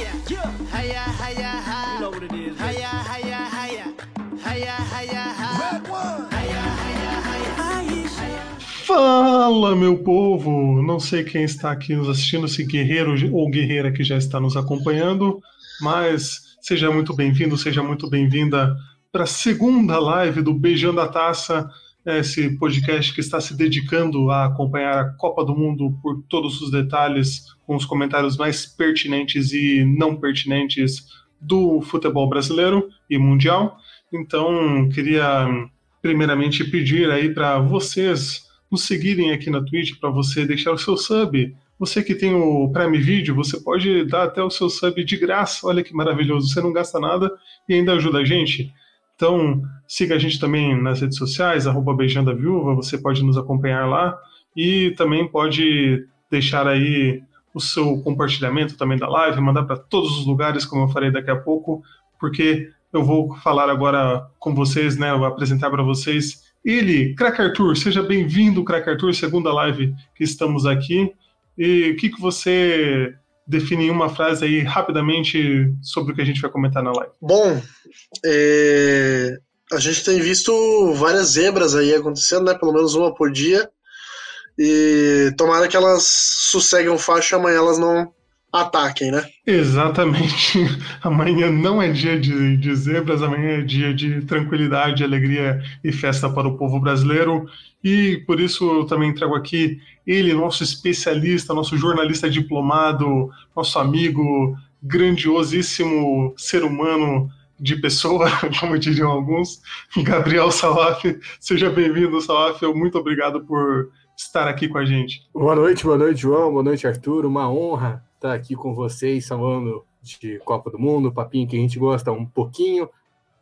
Hiya, hiya, hi. You know what it is. Hiya, hiya, hiya. Hiya, hiya, hi. Red one. Hiya, hiya, hiya. Fala, meu povo! Não sei quem está aqui nos assistindo, se guerreiro ou guerreira que já está nos acompanhando, mas seja muito bem-vindo, seja muito bem-vinda para a segunda live do Beijando a Taça, esse podcast que está se dedicando a acompanhar a Copa do Mundo por todos os detalhes, com os comentários mais pertinentes e não pertinentes do futebol brasileiro e mundial. Então, queria primeiramente pedir aí para vocês nos seguirem aqui na Twitch, para você deixar o seu sub. Você que tem o Prime Video, você pode dar até o seu sub de graça. Olha que maravilhoso, você não gasta nada e ainda ajuda a gente. Então, siga a gente também nas redes sociais, arroba Beijando a Viúva, você pode nos acompanhar lá e também pode deixar aí o seu compartilhamento também da live, mandar para todos os lugares, como eu farei daqui a pouco, porque eu vou falar agora com vocês, né, vou apresentar para vocês ele, Crack Arthur, seja bem-vindo, Crack Arthur, segunda live que estamos aqui. E o que, que você define em uma frase aí rapidamente sobre o que a gente vai comentar na live. Bom, é... a gente tem visto várias zebras aí acontecendo, né? Pelo menos uma por dia. E tomara que elas sosseguem faixa amanhã elas não ataquem, né? Exatamente. Amanhã não é dia de, de zebras, amanhã é dia de tranquilidade, alegria e festa para o povo brasileiro. E por isso eu também trago aqui ele, nosso especialista, nosso jornalista diplomado, nosso amigo, grandiosíssimo ser humano de pessoa, como diriam alguns, Gabriel Salaf. Seja bem-vindo, Salaf. Muito obrigado por estar aqui com a gente. Boa noite, boa noite, João. Boa noite, Arthur. Uma honra estar aqui com vocês, falando de Copa do Mundo, papinho que a gente gosta um pouquinho,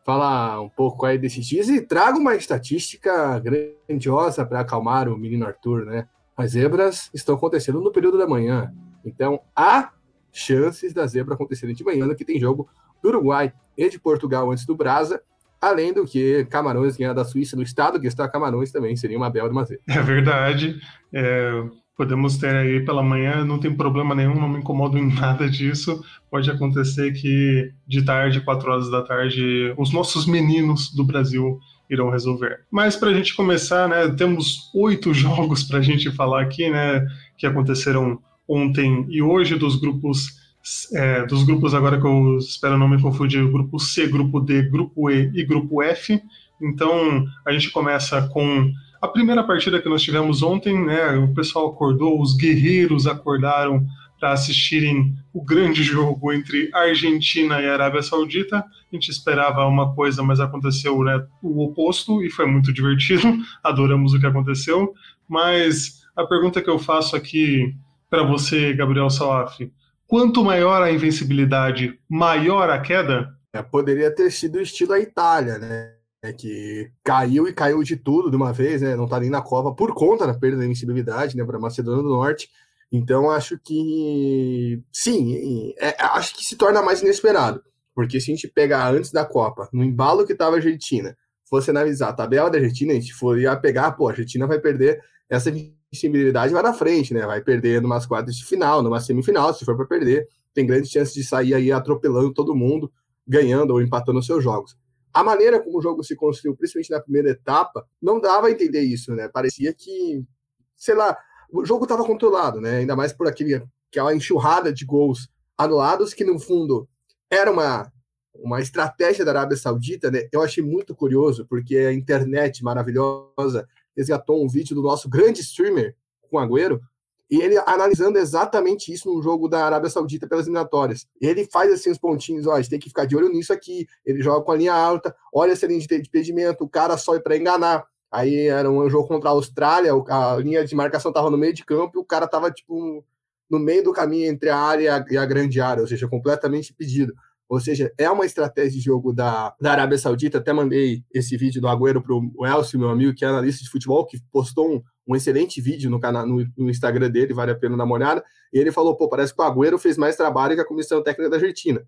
falar um pouco aí desses dias e trago uma estatística grandiosa para acalmar o menino Arthur, né? As zebras estão acontecendo no período da manhã, então há chances da zebra acontecerem de manhã, que tem jogo do Uruguai e de Portugal antes do Brasa, além do que Camarões ganhar da Suíça no estado que está Camarões também seria uma bela de uma zebra. É verdade. É, podemos ter aí pela manhã, não tem problema nenhum, não me incomodo em nada disso. Pode acontecer que de tarde, quatro horas da tarde, os nossos meninos do Brasil irão resolver. Mas para a gente começar, né, temos oito jogos para a gente falar aqui, né, que aconteceram ontem e hoje dos grupos é, dos grupos agora que eu espero não me confundir, grupo C, grupo D, grupo E e grupo F. Então a gente começa com a primeira partida que nós tivemos ontem, né? O pessoal acordou, os guerreiros acordaram para assistirem o grande jogo entre Argentina e Arábia Saudita. A gente esperava uma coisa, mas aconteceu né, o oposto e foi muito divertido. Adoramos o que aconteceu. Mas a pergunta que eu faço aqui para você, Gabriel Salaf, quanto maior a invencibilidade, maior a queda? É, poderia ter sido o estilo a Itália, né? É que caiu e caiu de tudo de uma vez, né? Não tá nem na Copa por conta da perda da invencibilidade, né? Para Macedônia do Norte. Então acho que sim, é, acho que se torna mais inesperado, porque se a gente pegar antes da Copa, no embalo que estava a Argentina, fosse analisar a tabela da Argentina, a gente ia pegar, pô, a Argentina vai perder essa visibilidade vai na frente, né? Vai perder numas quartas de final, numa semifinal, se for para perder, tem grande chance de sair aí atropelando todo mundo, ganhando ou empatando os seus jogos. A maneira como o jogo se construiu, principalmente na primeira etapa, não dava a entender isso, né? Parecia que, sei lá, o jogo estava controlado, né? Ainda mais por aquele, aquela enxurrada de gols anulados, que no fundo era uma, uma estratégia da Arábia Saudita, né? Eu achei muito curioso, porque a internet maravilhosa resgatou um vídeo do nosso grande streamer, com Agüero, e ele analisando exatamente isso no jogo da Arábia Saudita pelas eliminatórias. Ele faz assim os pontinhos, ó, a gente tem que ficar de olho nisso aqui. Ele joga com a linha alta, olha essa linha de impedimento, o cara sobe para enganar. Aí era um jogo contra a Austrália, a linha de marcação tava no meio de campo e o cara tava tipo no meio do caminho entre a área e a grande área, ou seja, completamente impedido. Ou seja, é uma estratégia de jogo da, da Arábia Saudita. Até mandei esse vídeo do Agüero para o Elcio, meu amigo, que é analista de futebol, que postou um, um excelente vídeo no, canal, no, no, Instagram dele, vale a pena dar uma olhada. E ele falou: pô, parece que o Agüero fez mais trabalho que a comissão técnica da Argentina.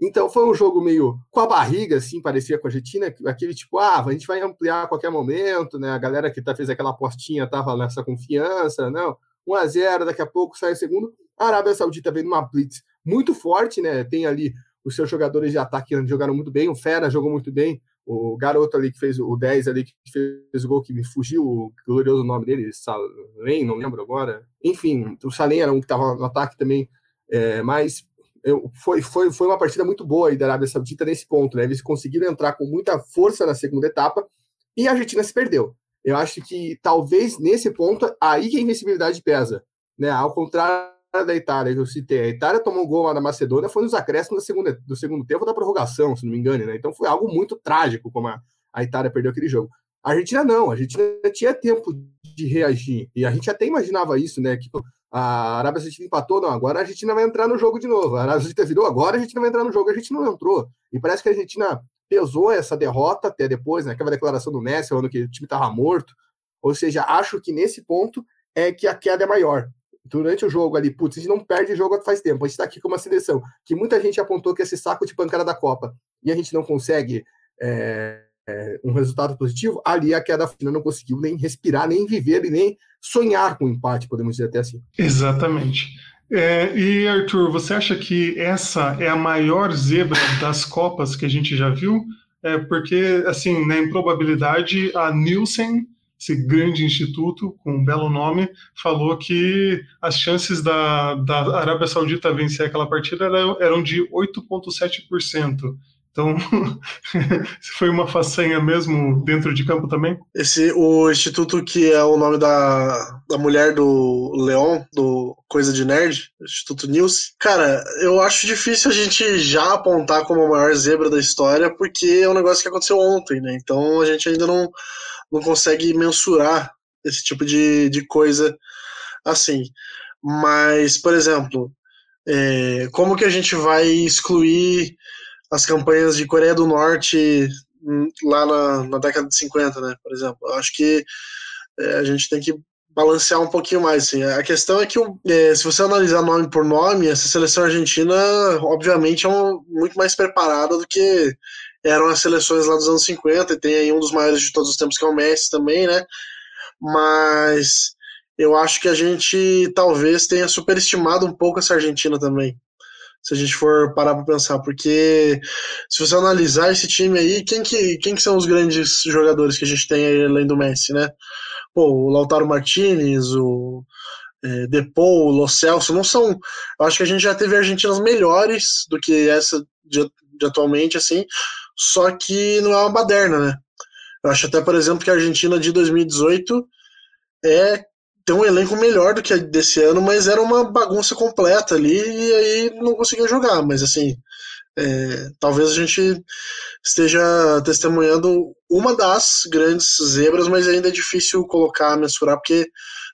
Então foi um jogo meio com a barriga, assim, parecia com a Argentina, aquele tipo, ah, a gente vai ampliar a qualquer momento, né? A galera que tá, fez aquela apostinha tava nessa confiança, não. 1 a 0 daqui a pouco sai o segundo. A Arábia Saudita vem numa blitz muito forte, né? Tem ali os seus jogadores de ataque que jogaram muito bem, o Fera jogou muito bem, o garoto ali que fez o 10 ali, que fez o gol que me fugiu, o glorioso nome dele, Salem, não lembro agora. Enfim, o Salem era um que estava no ataque também, é, mas eu, foi, foi, foi uma partida muito boa aí da Arábia Saudita nesse ponto, né? Eles conseguiram entrar com muita força na segunda etapa e a Argentina se perdeu. Eu acho que talvez nesse ponto, aí que a invencibilidade pesa, né? Ao contrário da Itália que eu citei, a Itália tomou um gol lá na Macedônia, foi nos acréscimos do segundo, do segundo tempo da prorrogação, se não me engano, né? Então foi algo muito trágico como a, a Itália perdeu aquele jogo. A Argentina não, a Argentina tinha tempo de reagir, e a gente até imaginava isso, né? Que a Arábia Saudita empatou, não, agora a Argentina vai entrar no jogo de novo. A Arábia Saudita virou, agora a Argentina vai entrar no jogo, a gente não entrou. E parece que a Argentina pesou essa derrota até depois, né? Aquela declaração do Messi, falando que o time estava morto. Ou seja, acho que nesse ponto é que a queda é maior durante o jogo ali, putz, a gente não perde jogo faz tempo. A gente está aqui com uma seleção que muita gente apontou que esse saco de pancada da Copa e a gente não consegue é, é, um resultado positivo. Ali a queda final não conseguiu nem respirar, nem viver e nem sonhar com empate, podemos dizer até assim. Exatamente. É, e Arthur, você acha que essa é a maior zebra das Copas que a gente já viu? É porque, assim, na improbabilidade, a Nielsen esse grande instituto com um belo nome, falou que as chances da, da Arábia Saudita vencer aquela partida eram de 8,7%. Então, foi uma façanha mesmo dentro de campo também? Esse, o instituto que é o nome da, da mulher do Leon, do Coisa de Nerd, Instituto News. Cara, eu acho difícil a gente já apontar como a maior zebra da história, porque é um negócio que aconteceu ontem, né? Então a gente ainda não não consegue mensurar esse tipo de, de coisa assim. Mas, por exemplo, é, como que a gente vai excluir as campanhas de Coreia do Norte hum, lá na, na década de 50, né? Por exemplo, eu acho que é, a gente tem que balancear um pouquinho mais. Assim. A questão é que, é, se você analisar nome por nome, essa seleção argentina, obviamente, é um, muito mais preparada do que eram as seleções lá dos anos 50, e tem aí um dos maiores de todos os tempos, que é o Messi também, né? Mas eu acho que a gente talvez tenha superestimado um pouco essa Argentina também. Se a gente for parar para pensar, porque se você analisar esse time aí, quem que, quem que são os grandes jogadores que a gente tem aí além do Messi, né? Pô, o Lautaro Martinez, o é, Depou, o Lo Celso, não são. Eu acho que a gente já teve Argentinas melhores do que essa de, de atualmente, assim, só que não é uma baderna, né? Eu acho até, por exemplo, que a Argentina de 2018 é tem um elenco melhor do que a desse ano, mas era uma bagunça completa ali e aí não conseguia jogar. Mas assim, é, talvez a gente esteja testemunhando uma das grandes zebras, mas ainda é difícil colocar, mensurar, porque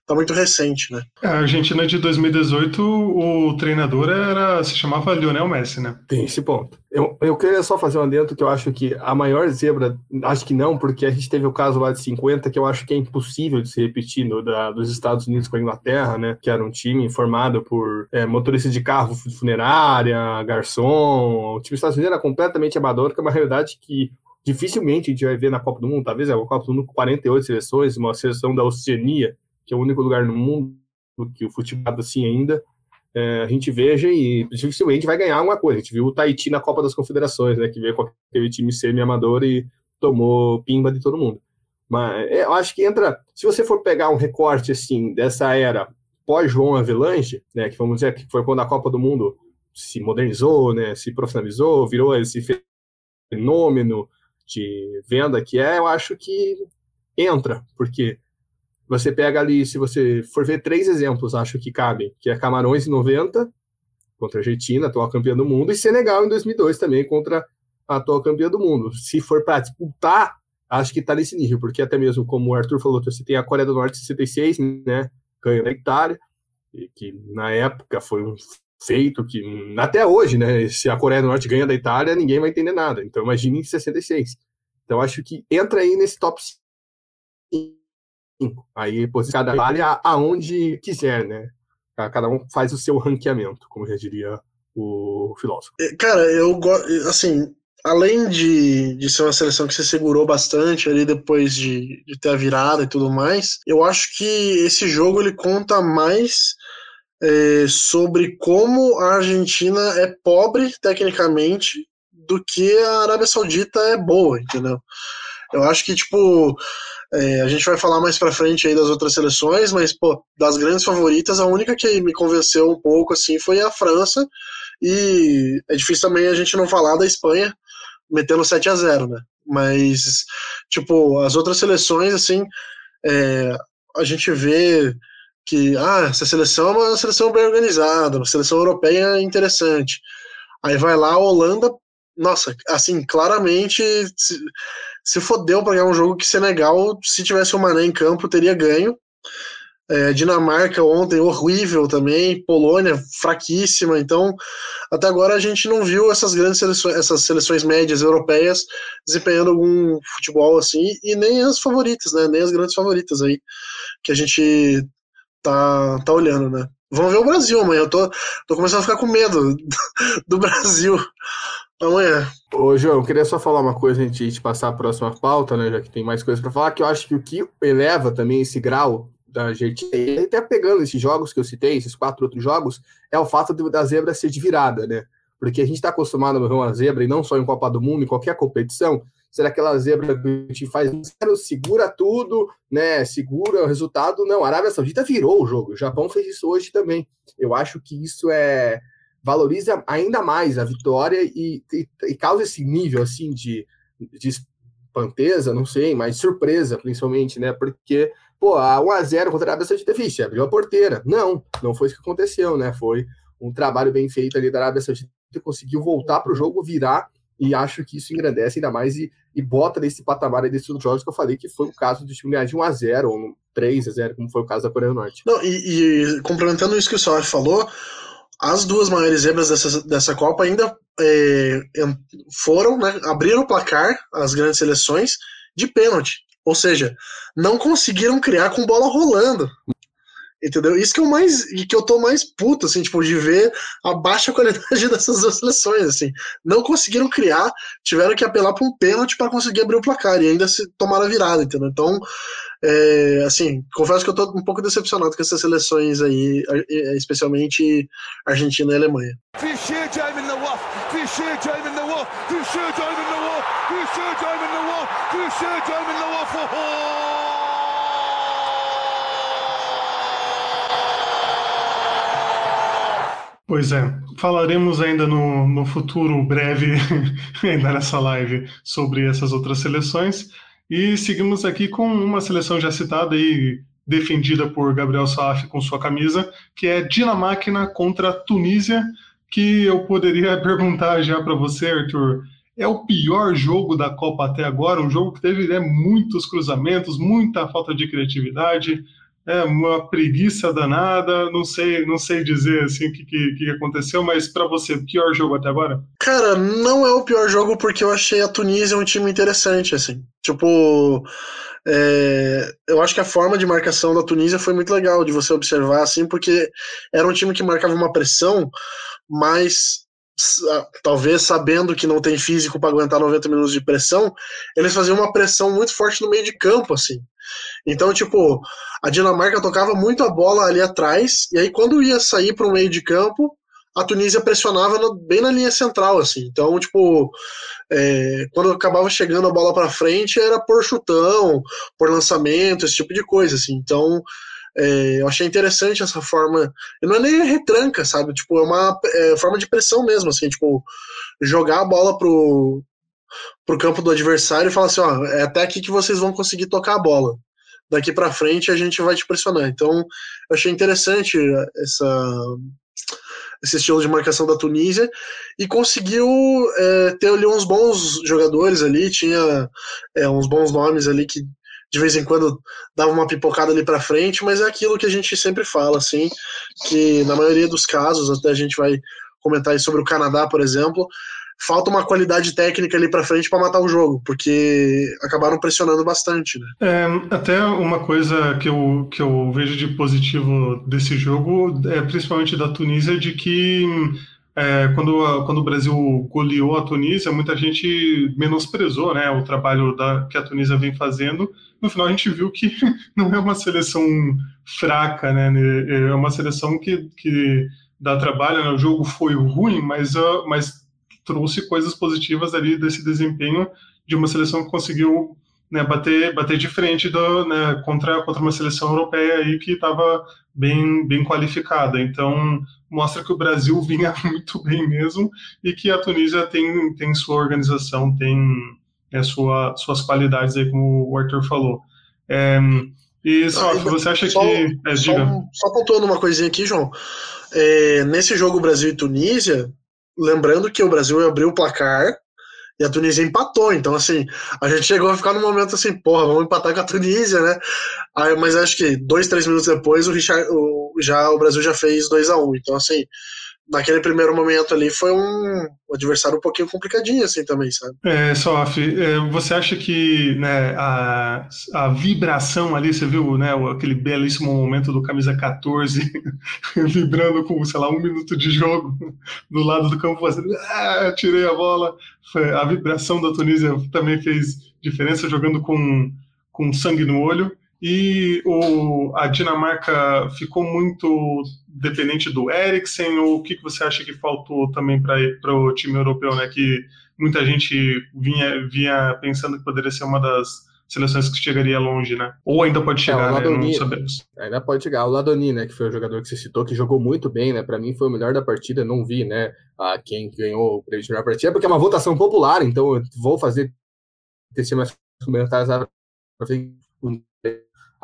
tá muito recente, né? É, a Argentina de 2018, o treinador era se chamava Lionel Messi, né? Tem esse ponto. Eu, eu queria só fazer um adendo que eu acho que a maior zebra, acho que não, porque a gente teve o caso lá de 50, que eu acho que é impossível de se repetir no, da, dos Estados Unidos com a Inglaterra, né? Que era um time formado por é, motoristas de carro funerária, garçom. O time dos Estados Unidos era completamente amador, que é uma realidade que dificilmente a gente vai ver na Copa do Mundo. Talvez é a Copa do Mundo com 48 seleções, uma seleção da Oceania que é o único lugar no mundo que o futebol assim ainda, é, a gente veja e dificilmente vai ganhar alguma coisa. A gente viu o Tahiti na Copa das Confederações, né, que veio com aquele time semi-amador e tomou pimba de todo mundo. Mas é, eu acho que entra, se você for pegar um recorte assim dessa era pós-João Avelange, né, que vamos dizer que foi quando a Copa do Mundo se modernizou, né, se profissionalizou, virou esse fenômeno de venda que é, eu acho que entra, porque você pega ali, se você for ver três exemplos, acho que cabem, que é Camarões em 90, contra a Argentina, atual campeã do mundo, e Senegal em 2002 também, contra a atual campeã do mundo. Se for para disputar, acho que está nesse nível, porque até mesmo, como o Arthur falou, você tem a Coreia do Norte em 66, né, ganhando a Itália, que na época foi um feito que, até hoje, né, se a Coreia do Norte ganha da Itália, ninguém vai entender nada. Então, imagine em 66. Então, acho que entra aí nesse top 5 Aí cada vale aonde quiser, né? Cada um faz o seu ranqueamento, como já diria o filósofo. É, cara, eu gosto, assim, além de, de ser uma seleção que se segurou bastante ali depois de, de ter a virada e tudo mais, eu acho que esse jogo ele conta mais é, sobre como a Argentina é pobre tecnicamente do que a Arábia Saudita é boa, entendeu? Eu acho que, tipo, é, a gente vai falar mais pra frente aí das outras seleções, mas, pô, das grandes favoritas, a única que me convenceu um pouco, assim, foi a França, e é difícil também a gente não falar da Espanha, metendo 7 a 0 né? Mas, tipo, as outras seleções, assim, é, a gente vê que, ah, essa seleção é uma seleção bem organizada, uma seleção europeia interessante. Aí vai lá, a Holanda, nossa, assim, claramente se, fodeu para ganhar um jogo que Senegal, se tivesse o Mané em campo, teria ganho. É, Dinamarca ontem horrível também, Polônia fraquíssima. Então, até agora a gente não viu essas grandes seleções, essas seleções médias europeias desempenhando algum futebol assim, e nem as favoritas, né? Nem as grandes favoritas aí que a gente tá, tá olhando, né? Vamos ver o Brasil amanhã. Eu tô, tô começando a ficar com medo do, do Brasil amanhã. Ô, João, eu queria só falar uma coisa antes de passar a próxima pauta, né? Já que tem mais coisas para falar, que eu acho que o que eleva também esse grau da Argentina, e até pegando esses jogos que eu citei, esses quatro outros jogos, é o fato da zebra ser de virada, né? Porque a gente está acostumado a ver uma zebra, e não só em Copa do Mundo, em qualquer competição, será aquela zebra que a gente faz, segura tudo, né? Segura o resultado. Não, a Arábia Saudita virou o jogo. O Japão fez isso hoje também. Eu acho que isso é valoriza ainda mais a vitória e, e, e causa esse nível assim de, de espanteza, não sei, mas surpresa principalmente, né? Porque pô, a 1x0 contra a Arábia Saudita, vixe, abriu a porteira. Não, não foi isso que aconteceu, né? Foi um trabalho bem feito ali da Arábia Saudita, conseguiu voltar para o jogo, virar, e acho que isso engrandece ainda mais e, e bota nesse patamar desses outros jogos que eu falei, que foi o caso do time ganhar de 1x0 ou 3x0, como foi o caso da Coreia do Norte. Não, e, e complementando isso que o Salaf falou, as duas maiores zebras dessa, dessa Copa ainda é, foram, né, abriram o placar, as grandes seleções, de pênalti. Ou seja, não conseguiram criar com bola rolando. Entendeu? Isso que eu mais que eu tô mais puto, assim, tipo, de ver a baixa qualidade dessas duas seleções, assim. Não conseguiram criar, tiveram que apelar para um pênalti para conseguir abrir o placar e ainda se tomaram a virada, entendeu? Então, é, assim, confesso que eu tô um pouco decepcionado com essas seleções aí, especialmente Argentina e Alemanha. Pois é, falaremos ainda no, no futuro breve, ainda nessa live, sobre essas outras seleções. E seguimos aqui com uma seleção já citada e defendida por Gabriel Saaf com sua camisa, que é Dinamáquina contra Tunísia, que eu poderia perguntar já para você, Arthur. É o pior jogo da Copa até agora, um jogo que teve né, muitos cruzamentos, muita falta de criatividade, é uma preguiça danada, não sei, não sei dizer assim o que, que, que, aconteceu, mas para você, pior jogo até agora? Cara, não é o pior jogo porque eu achei a Tunísia um time interessante, assim. Tipo, é, eu acho que a forma de marcação da Tunísia foi muito legal de você observar, assim, porque era um time que marcava uma pressão, mas talvez sabendo que não tem físico para aguentar 90 minutos de pressão, eles faziam uma pressão muito forte no meio de campo, assim. Então, tipo, a Dinamarca tocava muito a bola ali atrás, e aí quando ia sair para o meio de campo, a Tunísia pressionava no, bem na linha central, assim. Então, tipo, é, quando acabava chegando a bola para frente, era por chutão, por lançamento, esse tipo de coisa, assim. Então, é, eu achei interessante essa forma. Não é nem retranca, sabe? Tipo, é uma é, forma de pressão mesmo, assim, tipo, jogar a bola pro, pro campo do adversário e falar assim, ó, é até aqui que vocês vão conseguir tocar a bola. Daqui para frente a gente vai te pressionar. Então, eu achei interessante essa esse estilo de marcação da Tunísia e conseguiu é, ter ali uns bons jogadores ali, tinha é, uns bons nomes ali que de vez em quando dava uma pipocada ali para frente, mas é aquilo que a gente sempre fala, assim, que na maioria dos casos, até a gente vai comentar sobre o Canadá, por exemplo, falta uma qualidade técnica ali para frente para matar o jogo, porque acabaram pressionando bastante. Né? É, até uma coisa que eu, que eu vejo de positivo desse jogo, é principalmente da Tunísia, de que é, quando, quando o Brasil goleou a Tunísia, muita gente menosprezou né, o trabalho da, que a Tunísia vem fazendo. No final, a gente viu que não é uma seleção fraca, né, é uma seleção que, que dá trabalho. Né, o jogo foi ruim, mas, uh, mas trouxe coisas positivas ali desse desempenho de uma seleção que conseguiu né, bater, bater de frente do, né, contra, contra uma seleção europeia aí que estava bem, bem qualificada. Então, mostra que o Brasil vinha muito bem mesmo e que a Tunísia tem, tem sua organização, tem é, sua, suas qualidades aí, como o Arthur falou. É, e só, você acha só, que. É, só, só pontuando uma coisinha aqui, João. É, nesse jogo Brasil e Tunísia, lembrando que o Brasil abriu o placar e a Tunísia empatou. Então, assim, a gente chegou a ficar no momento assim, porra, vamos empatar com a Tunísia, né? Aí, mas acho que dois, três minutos depois, o, Richard, o, já, o Brasil já fez 2 a 1 um. Então, assim, naquele primeiro momento ali foi um, adversário um pouquinho complicadinho assim também, sabe? É, Sof, é, você acha que né, a, a vibração ali, você viu né, aquele belíssimo momento do camisa 14 vibrando com, sei lá, um minuto de jogo do lado do campo, fazendo, ah, tirei a bola. A vibração da Tunísia também fez diferença jogando com, com sangue no olho. E o, a Dinamarca ficou muito dependente do Eriksen, ou o que, que você acha que faltou também para o time europeu, né? Que muita gente vinha, vinha pensando que poderia ser uma das seleções que chegaria longe, né? Ou ainda pode é, chegar, é, Ladoni, né? Não sabemos. Ainda pode chegar. O Ladoni, né, que foi o jogador que você citou, que jogou muito bem, né? Para mim foi o melhor da partida. Não vi, né, a quem ganhou o prêmio de melhor partida, porque é uma votação popular, então eu vou fazer ter mais comentários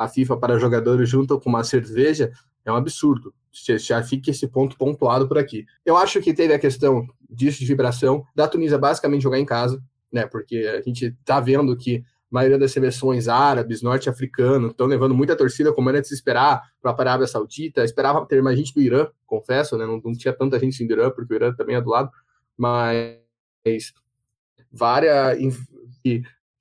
a FIFA para jogadores junto com uma cerveja é um absurdo. Já fica esse ponto pontuado por aqui. Eu acho que teve a questão disso de vibração, da Tunísia basicamente jogar em casa, né? Porque a gente tá vendo que a maioria das seleções árabes, norte-africanos, estão levando muita torcida, como era de se esperar, para a Arábia Saudita. Esperava ter mais gente do Irã, confesso, né? Não, não tinha tanta gente do Irã, porque o Irã também é do lado, mas várias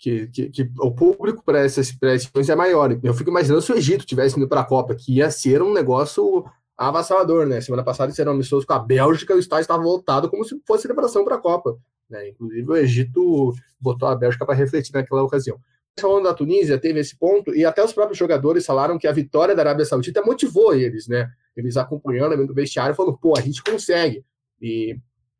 que, que, que, o público para essas pré-eleições é maior. Eu fico imaginando se o Egito tivesse indo para a Copa, que ia ser um negócio avassalador, né? Semana passada eram amistosos com a Bélgica o estádio estava voltado como se fosse preparação para a Copa. Né? Inclusive o Egito botou a Bélgica para refletir naquela ocasião. Falando da Tunísia, teve esse ponto, e até os próprios jogadores falaram que a vitória da Arábia Saudita motivou eles, né? Eles acompanhando o vestiário, falando, pô, a gente consegue. E,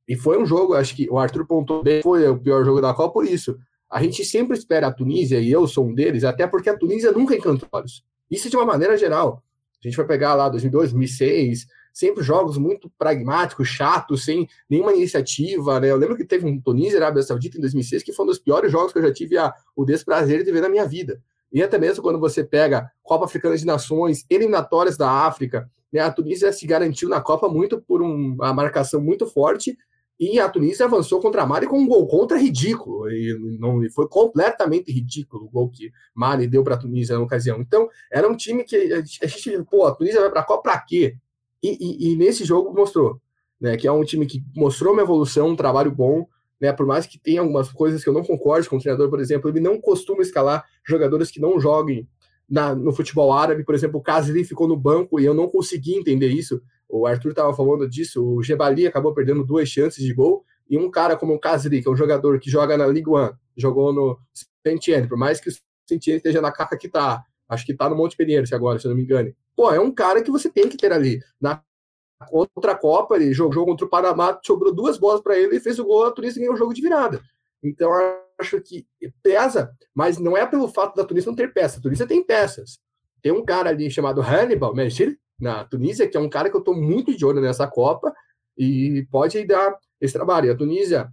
e foi um jogo, acho que o Arthur pontou bem, foi o pior jogo da Copa por isso a gente sempre espera a Tunísia, e eu sou um deles, até porque a Tunísia nunca encantou olhos. Isso de uma maneira geral. A gente vai pegar lá 2002, 2006, sempre jogos muito pragmáticos, chatos, sem nenhuma iniciativa. Né? Eu lembro que teve um Tunísia e Arábia Saudita em 2006, que foi um dos piores jogos que eu já tive a, o desprazer de ver na minha vida. E até mesmo quando você pega Copa Africana de Nações, eliminatórias da África, né? a Tunísia se garantiu na Copa muito por um, uma marcação muito forte e a Tunísia avançou contra a Mali com um gol contra ridículo. E não foi completamente ridículo o gol que Mali deu para a Tunísia na ocasião. Então, era um time que a gente, pô, a Tunísia vai para a Copa para quê? E, e, e, nesse jogo mostrou, né, que é um time que mostrou uma evolução, um trabalho bom, né, por mais que tenha algumas coisas que eu não concordo com o treinador, por exemplo, ele não costuma escalar jogadores que não joguem na, no futebol árabe, por exemplo, o Kazri ficou no banco e eu não consegui entender isso. O Arthur estava falando disso, o Gebali acabou perdendo duas chances de gol, e um cara como o Casri, que é um jogador que joga na Ligue 1, jogou no Saint-Etienne, por mais que o Saint-Etienne esteja na caca que tá, acho que tá no Monte Pinheiro, agora, se eu não me engano. Pô, é um cara que você tem que ter ali. Na outra Copa, ele jogou contra o Panamá, sobrou duas bolas para ele e fez o gol, a Tunísia ganhou o jogo de virada. Então, acho que pesa, mas não é pelo fato da Tunísia não ter peças. A Tunísia tem peças. Tem um cara ali chamado Hannibal Meshir, na Tunísia, que é um cara que eu estou muito de olho nessa Copa e pode dar esse trabalho. E a Tunísia,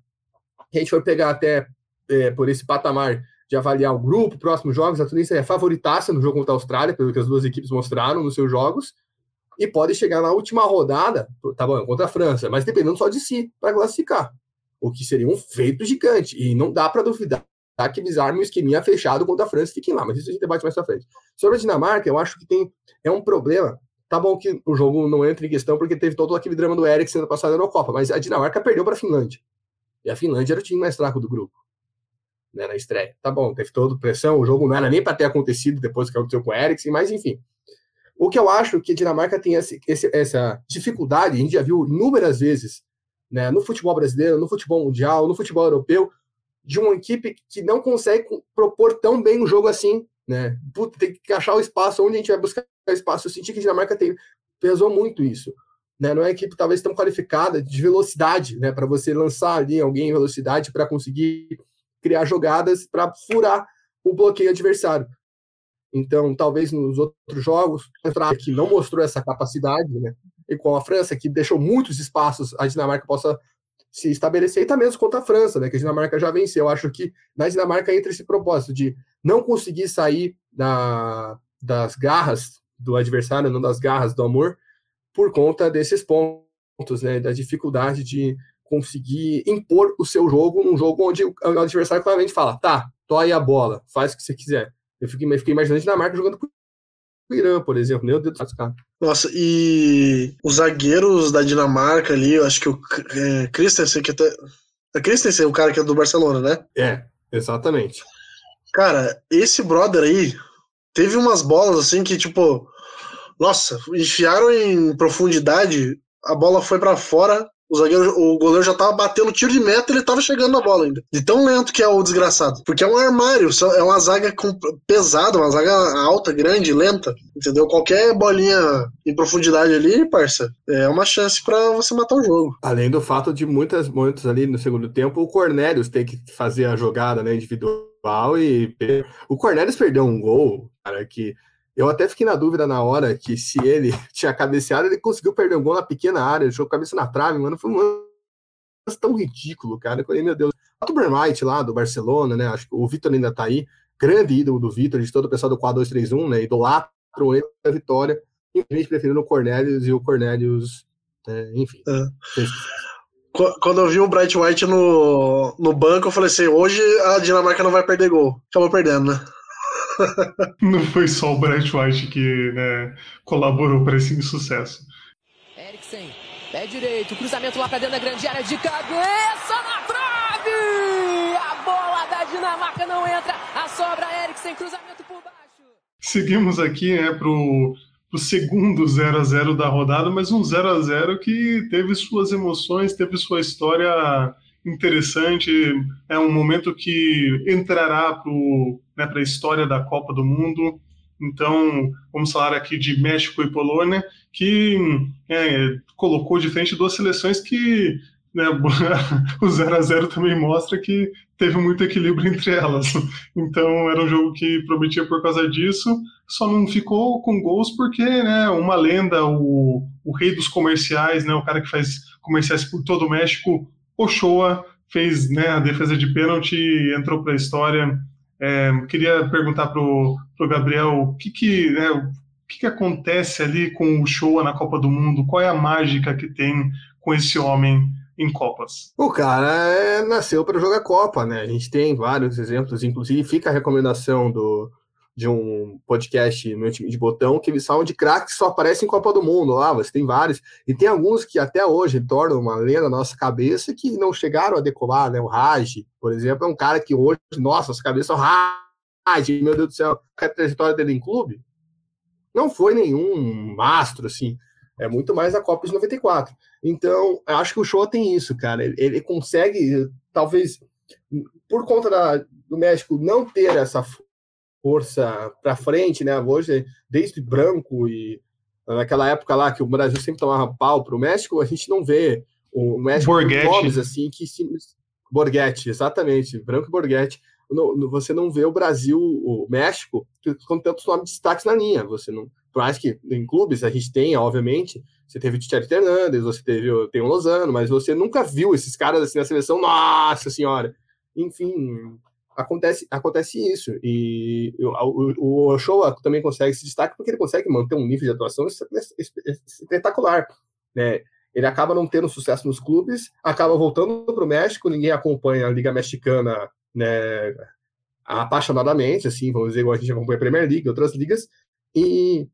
a gente for pegar até é, por esse patamar de avaliar o grupo, próximos jogos, a Tunísia é favoritaça no jogo contra a Austrália, pelo que as duas equipes mostraram nos seus jogos, e pode chegar na última rodada, tá bom, contra a França, mas dependendo só de si para classificar, o que seria um feito gigante, e não dá para duvidar que eles armem um esqueminha fechado contra a França e fiquem lá, mas isso a gente debate mais pra frente. Sobre a Dinamarca, eu acho que tem é um problema Tá bom que o jogo não entra em questão porque teve todo aquele drama do Eriksen na passada Eurocopa, mas a Dinamarca perdeu para a Finlândia. E a Finlândia era o time mais fraco do grupo. Né, na estreia. Tá bom, teve toda pressão, o jogo não era nem para ter acontecido depois que aconteceu com o Eriksen, mas enfim. O que eu acho que a Dinamarca tem esse, esse, essa dificuldade, a gente já viu inúmeras vezes né, no futebol brasileiro, no futebol mundial, no futebol europeu, de uma equipe que não consegue propor tão bem um jogo assim, né? Puta, tem que achar o espaço onde a gente vai buscar espaço. Eu senti que a Dinamarca tem, pesou muito isso. Né? Não é uma equipe talvez tão qualificada de velocidade, né? Para você lançar ali alguém em velocidade para conseguir criar jogadas para furar o bloqueio adversário. Então, talvez nos outros jogos, que não mostrou essa capacidade, né? E com a França, que deixou muitos espaços, a Dinamarca possa se estabelecer, e também mesmo contra a França, né, que a Dinamarca já venceu. Eu acho que na Dinamarca entra esse propósito de não conseguir sair da, das garras do adversário, não das garras do amor, por conta desses pontos, né, da dificuldade de conseguir impor o seu jogo num jogo onde o adversário claramente fala, tá, toia a bola, faz o que você quiser. Eu fiquei, eu fiquei imaginando a Dinamarca jogando com o Irã, por exemplo. Meu Deus do céu, cara. Nossa, e os zagueiros da Dinamarca ali, eu acho que o é, Christensen, que até. Christensen é o cara que é do Barcelona, né? É, exatamente. Cara, esse brother aí teve umas bolas assim que, tipo, nossa, enfiaram em profundidade, a bola foi para fora, o zagueiro, o goleiro já tava batendo tiro de meta, ele tava chegando na bola ainda. De tão lento que é o desgraçado. Porque é um armário, é uma zaga pesada, uma zaga alta, grande, lenta. Entendeu? Qualquer bolinha em profundidade ali, parça, é uma chance para você matar o jogo. Além do fato de muitas momentos ali no segundo tempo, o Cornelius tem que fazer a jogada né, individual e o Cornelius perdeu um gol, cara, que eu até fiquei na dúvida na hora que se ele tinha cabeceado, ele conseguiu perder um gol na pequena área, jogou cabeça na trave, mano. Foi um lance tão ridículo, cara. Eu falei, meu Deus. O Bermite lá do Barcelona, né? Acho que o Vitor ainda tá aí. Grande ídolo do Vitor, de todo o pessoal do 4-2-3-1, né? Idolatram ele da vitória. E a gente preferindo o Cornelius e o Cornelius, é, enfim. É. Quando eu vi o Bright White no, no banco, eu falei assim: hoje a Dinamarca não vai perder gol. Acabou perdendo, né? Não foi só o Brett White que né, colaborou para esse insucesso. Eriksen, pé direito, cruzamento lá para dentro da grande área de cabeça na trave! A bola da Dinamarca não entra, a sobra Eriksen, cruzamento por baixo. Seguimos aqui né, pro o segundo 0 a 0 da rodada, mas um 0 a 0 que teve suas emoções, teve sua história interessante. É um momento que entrará para né, a história da Copa do Mundo. Então, vamos falar aqui de México e Polônia, que é, colocou de frente duas seleções que né, o 0 a 0 também mostra que teve muito equilíbrio entre elas. Então, era um jogo que prometia por causa disso, só não ficou com gols porque né, uma lenda, o, o rei dos comerciais, né, o cara que faz comerciais por todo o México, Ochoa fez né, a defesa de pênalti e entrou para a história. É, queria perguntar para o Gabriel o que, que, né, o que, que acontece ali com o Ochoa na Copa do Mundo? Qual é a mágica que tem com esse homem em Copas? O cara é, nasceu para jogar Copa, né? A gente tem vários exemplos, inclusive fica a recomendação do, de um podcast no time de botão que eles falam de craques que só aparecem em Copa do Mundo lá, você tem vários, e tem alguns que até hoje tornam uma lenda na nossa cabeça que não chegaram a decolar, né? O Raj, por exemplo, é um cara que hoje, nossa, nossa cabeça, o Raj, meu Deus do céu, a trajetória dele em clube não foi nenhum mastro, assim, é muito mais a Copa de 94. Então, acho que o show tem isso, cara, ele, ele consegue, talvez, por conta da, do México não ter essa força para frente, né? Hoje, desde branco e naquela época lá que o Brasil sempre tomava pau para o México, a gente não vê o México Borghetti. nomes assim que se... Borghetti, exatamente, branco e Borghetti. você não vê o Brasil, o México, com tantos nomes de destaques na linha. Você não, por mais que em clubes a gente tenha, obviamente, você teve o Thierry Fernandes, você teve tem o Lozano, mas você nunca viu esses caras assim na seleção. Nossa senhora! Enfim, acontece, acontece isso. E o, o, também consegue se destacar porque ele consegue manter um nível de atuação espetacular. Né? Ele acaba não tendo sucesso nos clubes, acaba voltando para o México, ninguém acompanha a Liga Mexicana né, apaixonadamente, assim, vamos dizer, igual a gente acompanha a Premier League, outras ligas, e,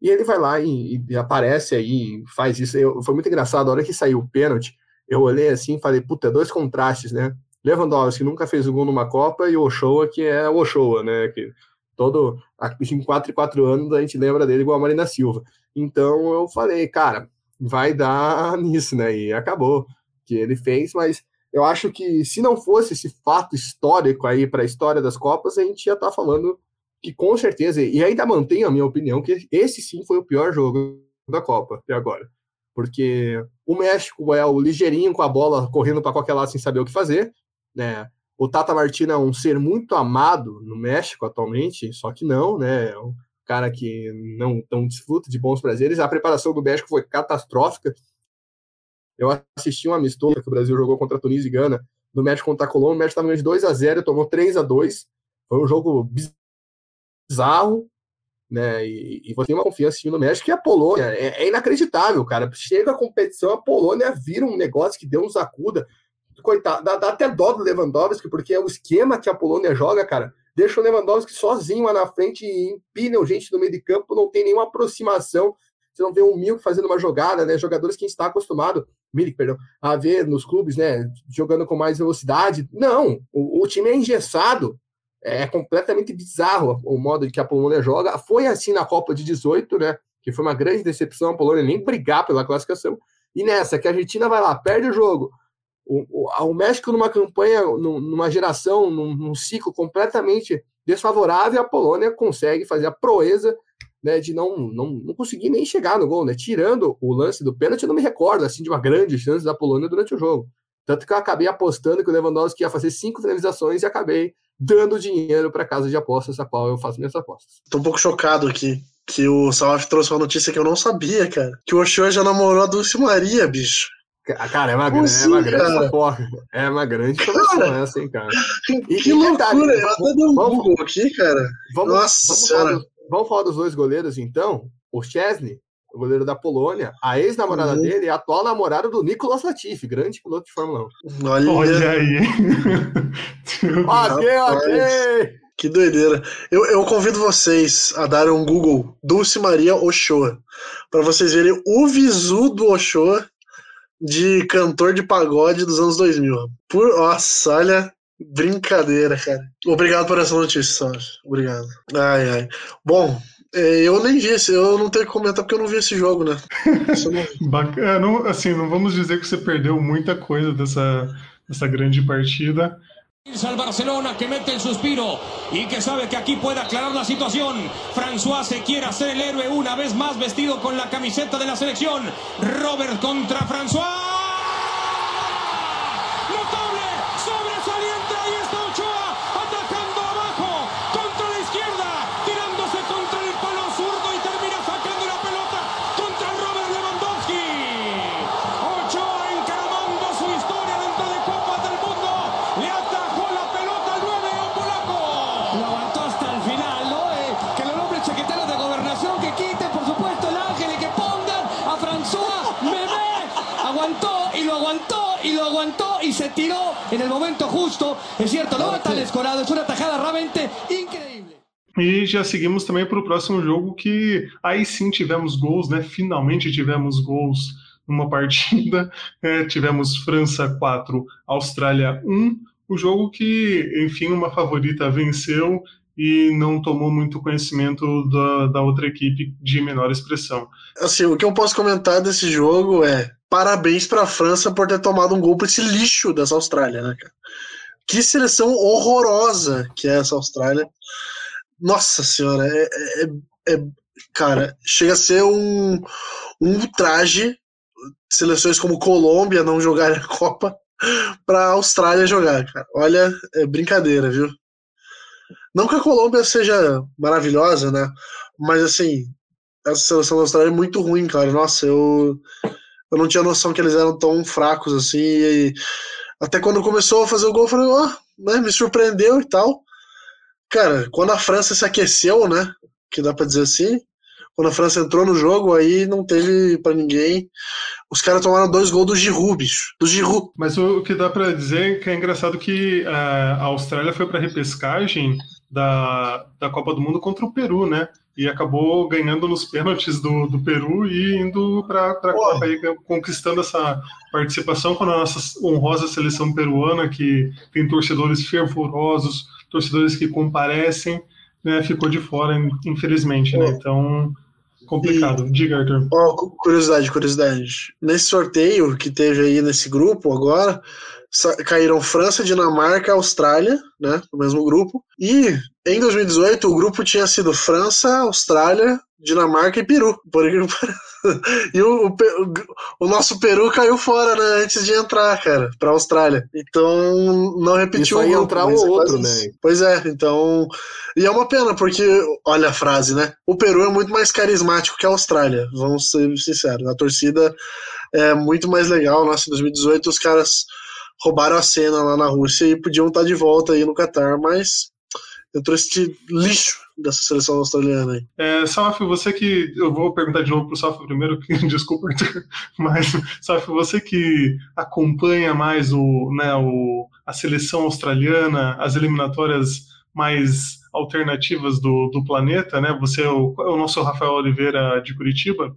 e ele vai lá e, e aparece aí, faz isso. Eu, foi muito engraçado, a hora que saiu o pênalti, eu olhei assim e falei, puta, dois contrastes, né? Lewandowski nunca fez um gol numa Copa e o Ochoa, que é o Ochoa, né? Que todo em 4 e 4 anos a gente lembra dele igual a Marina Silva. Então eu falei, cara, vai dar nisso, né? E acabou. que ele fez, mas eu acho que se não fosse esse fato histórico aí para a história das Copas, a gente ia estar tá falando que com certeza, e ainda mantenho a minha opinião, que esse sim foi o pior jogo da Copa até agora. Porque o México é o ligeirinho com a bola correndo para qualquer lado sem saber o que fazer, né? O Tata Martino é um ser muito amado no México atualmente, só que não, né? É um cara que não, não desfruta de bons prazeres. A preparação do México foi catastrófica. Eu assisti um amistoso que o Brasil jogou contra a Tunísia e Gana, do México contra a Colômbia. O México estava ganhando de 2 a 0 tomou 3 a 2 Foi um jogo bizarro, né? E, e você tem uma confiança no México que a Polônia é, é, inacreditável, cara. Chega a competição, a Polônia vira um negócio que deu um sacuda. Coitado, dá, dá até dó do Lewandowski, porque é o esquema que a Polônia joga, cara. Deixa o Lewandowski sozinho lá na frente e empina gente no meio de campo, não tem nenhuma aproximação. Você não vê um Milk fazendo uma jogada, né? Jogadores que a gente está acostumado, Milik, perdão, a ver nos clubes, né? Jogando com mais velocidade. Não, o, o time é engessado. É completamente bizarro o modo que a Polônia joga. Foi assim na Copa de 18, né? Que foi uma grande decepção a Polônia nem brigar pela classificação. E nessa, que a Argentina vai lá, perde o jogo. O, o, México, numa campanha, numa geração, num, num, ciclo completamente desfavorável, a Polônia consegue fazer a proeza né, de não, não, não conseguir nem chegar no gol, né? Tirando o lance do pênalti, eu não me recordo assim, de uma grande chance da Polônia durante o jogo. Tanto que eu acabei apostando que o Lewandowski ia fazer cinco finalizações e acabei dando dinheiro para casa de apostas, a qual eu faço minhas apostas. Tô um pouco chocado aqui que o Salaf trouxe uma notícia que eu não sabia, cara. Que o Ochoa já namorou a Dulce Maria, bicho. Cara, é uma, grande, assim, é uma grande porra. É uma grande informação essa, hein, cara. E, que e loucura, eu até dei um Google aqui, cara. Vamos, Nossa vamos senhora. Falar, vamos falar dos dois goleiros, então. O Chesney o goleiro da Polônia, a ex-namorada uhum. dele é a atual namorada do Nicolas Latifi, grande piloto de Fórmula 1. Olha, Olha aí. ok, ok. Que doideira. Eu, eu convido vocês a darem um Google Dulce Maria Ochoa, para vocês verem o visu do Ochoa de cantor de pagode dos anos 2000. Por, nossa, olha, brincadeira, cara. Obrigado por essa notícia, Sérgio. Obrigado. Ai, ai. Bom, é, eu nem vi esse, eu não tenho que comentar porque eu não vi esse jogo, né? Bacana, assim, não vamos dizer que você perdeu muita coisa dessa, dessa grande partida. Al Barcelona que mete el suspiro y que sabe que aquí puede aclarar la situación. François se quiere hacer el héroe una vez más vestido con la camiseta de la selección. Robert contra François. En el momento justo. Es cierto, no está descolado, es una tajada realmente increíble. E já seguimos também para o próximo jogo, que aí sim tivemos gols, né? Finalmente tivemos gols numa partida. É, tivemos França 4, Austrália 1. O jogo que, enfim, uma favorita venceu e não tomou muito conhecimento da, da outra equipe de menor expressão. Assim, o que eu posso comentar desse jogo é parabéns para a França por ter tomado um gol para esse lixo dessa Austrália, né, cara? Que seleção horrorosa que é essa Austrália. Nossa senhora, é, é, é, cara, chega a ser um, um ultraje seleções como Colômbia não jogarem a Copa para a Austrália jogar, cara. Olha, é brincadeira, viu? Não que a Colômbia seja maravilhosa, né? Mas assim, essa seleção da Austrália é muito ruim, cara. Nossa, eu eu não tinha noção que eles eram tão fracos assim. E até quando começou a fazer o gol, eu falei, ó, oh, né, me surpreendeu e tal. Cara, quando a França se aqueceu, né? Que dá pra dizer assim. Quando a França entrou no jogo, aí não teve para ninguém. Os caras tomaram dois gols do Giroud, bicho. Do Giroud. Mas o que dá para dizer é que é engraçado que a Austrália foi para repescagem da, da Copa do Mundo contra o Peru, né? e acabou ganhando nos pênaltis do, do Peru e indo para a Copa, aí, conquistando essa participação com a nossa honrosa seleção peruana, que tem torcedores fervorosos, torcedores que comparecem, né, ficou de fora, infelizmente. Né? Então, complicado. E, Diga, Arthur. Ó, curiosidade, curiosidade. Nesse sorteio que teve aí nesse grupo agora, caíram França, Dinamarca, Austrália, né, no mesmo grupo. E em 2018 o grupo tinha sido França, Austrália, Dinamarca e Peru. Por e o, o, o, nosso Peru caiu fora, né, antes de entrar, cara, pra Austrália. Então não repetiu o entrar o é outro, né? Pois é, então. E é uma pena, porque, olha a frase, né? O Peru é muito mais carismático que a Austrália, vamos ser sinceros. A torcida é muito mais legal. Nossa, em 2018 os caras roubaram a cena lá na Rússia e podiam estar de volta aí no Catar, mas eu trouxe este lixo dessa seleção australiana aí. É, Saf, você que. Eu vou perguntar de novo pro Saf primeiro, que, desculpa, Arthur, mas Saf, você que acompanha mais o, né, o, a seleção australiana, as eliminatórias mais alternativas do, do planeta, né? Você é o, é o nosso Rafael Oliveira de Curitiba.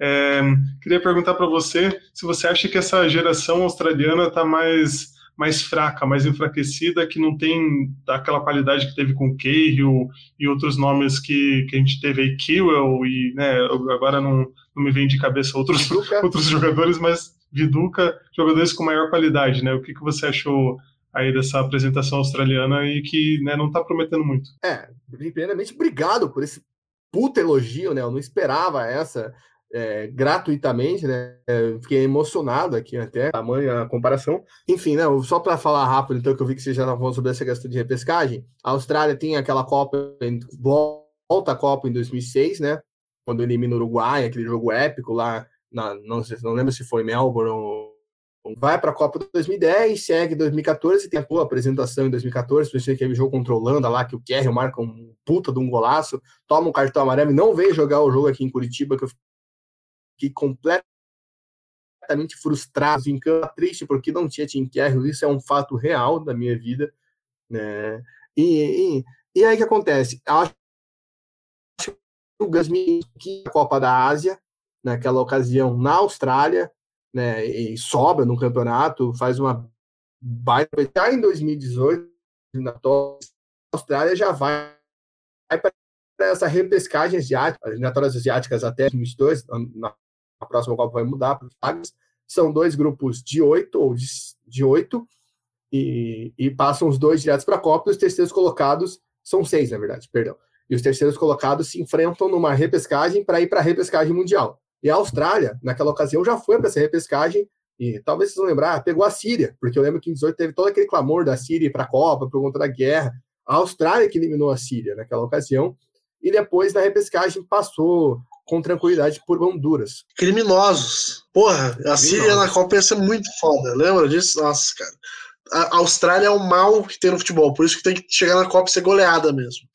É, queria perguntar para você se você acha que essa geração australiana está mais, mais fraca, mais enfraquecida, que não tem aquela qualidade que teve com o Cahill e outros nomes que, que a gente teve aí, Kewell, e né, agora não, não me vem de cabeça outros, outros jogadores, mas Viduca, jogadores com maior qualidade, né? O que, que você achou aí dessa apresentação australiana e que né, não está prometendo muito? É, primeiramente, obrigado por esse puta elogio, né? Eu não esperava essa é, gratuitamente, né? É, fiquei emocionado aqui até, tamanho a comparação. Enfim, né, só para falar rápido, então, que eu vi que você já estava falando sobre essa questão de repescagem. A Austrália tem aquela Copa, volta a Copa em 2006, né? Quando elimina o Uruguai, aquele jogo épico lá, na, não, sei, não lembro se foi Melbourne ou vai para a Copa 2010, segue 2014, tem a boa apresentação em 2014, pensei que aquele jogo controlando lá, que o Kerry marca um puta de um golaço, toma um cartão amarelo e não veio jogar o jogo aqui em Curitiba, que eu fiquei completamente frustrado, em campo, triste, porque não tinha Tim Carroll, isso é um fato real da minha vida, né? E, e, e aí que acontece? Acho que o Gasmin que a Copa da Ásia, naquela ocasião na Austrália, né, e sobra no campeonato, faz uma baita. Já em 2018, na Austrália já vai para essa repescagem asiática, as asiáticas até 2022, na a próxima Copa vai mudar para vagas. São dois grupos de oito ou de, de oito e, e passam os dois diretos para a Copa e os terceiros colocados são seis, na verdade, perdão. E os terceiros colocados se enfrentam numa repescagem para ir para a repescagem mundial. E a Austrália, naquela ocasião, já foi para essa repescagem e talvez vocês vão lembrar, pegou a Síria, porque eu lembro que em 18 teve todo aquele clamor da Síria para a Copa por conta da guerra. A Austrália que eliminou a Síria naquela ocasião e depois na repescagem passou com tranquilidade por Honduras. Criminosos. Porra, a Síria na Copa ia ser muito foda. Lembra disso? Nossa, cara. A Austrália é o mal que tem no futebol, por isso que tem que chegar na Copa e ser goleada mesmo.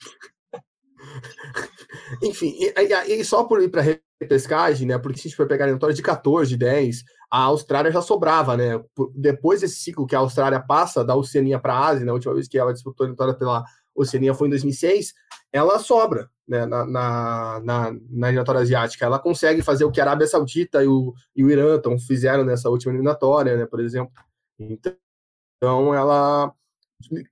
Enfim, e, e, só por ir para repescagem, né? Porque se a gente for pegar a de 14, 10, a Austrália já sobrava, né? Depois desse ciclo que a Austrália passa da Oceania para a Ásia, né? A última vez que ela disputou a eliminatória pela Oceania foi em 2006, ela sobra né, na, na, na, na eliminatória asiática. Ela consegue fazer o que a Arábia Saudita e o, e o Irã tão, fizeram nessa última eliminatória, né, por exemplo. Então, ela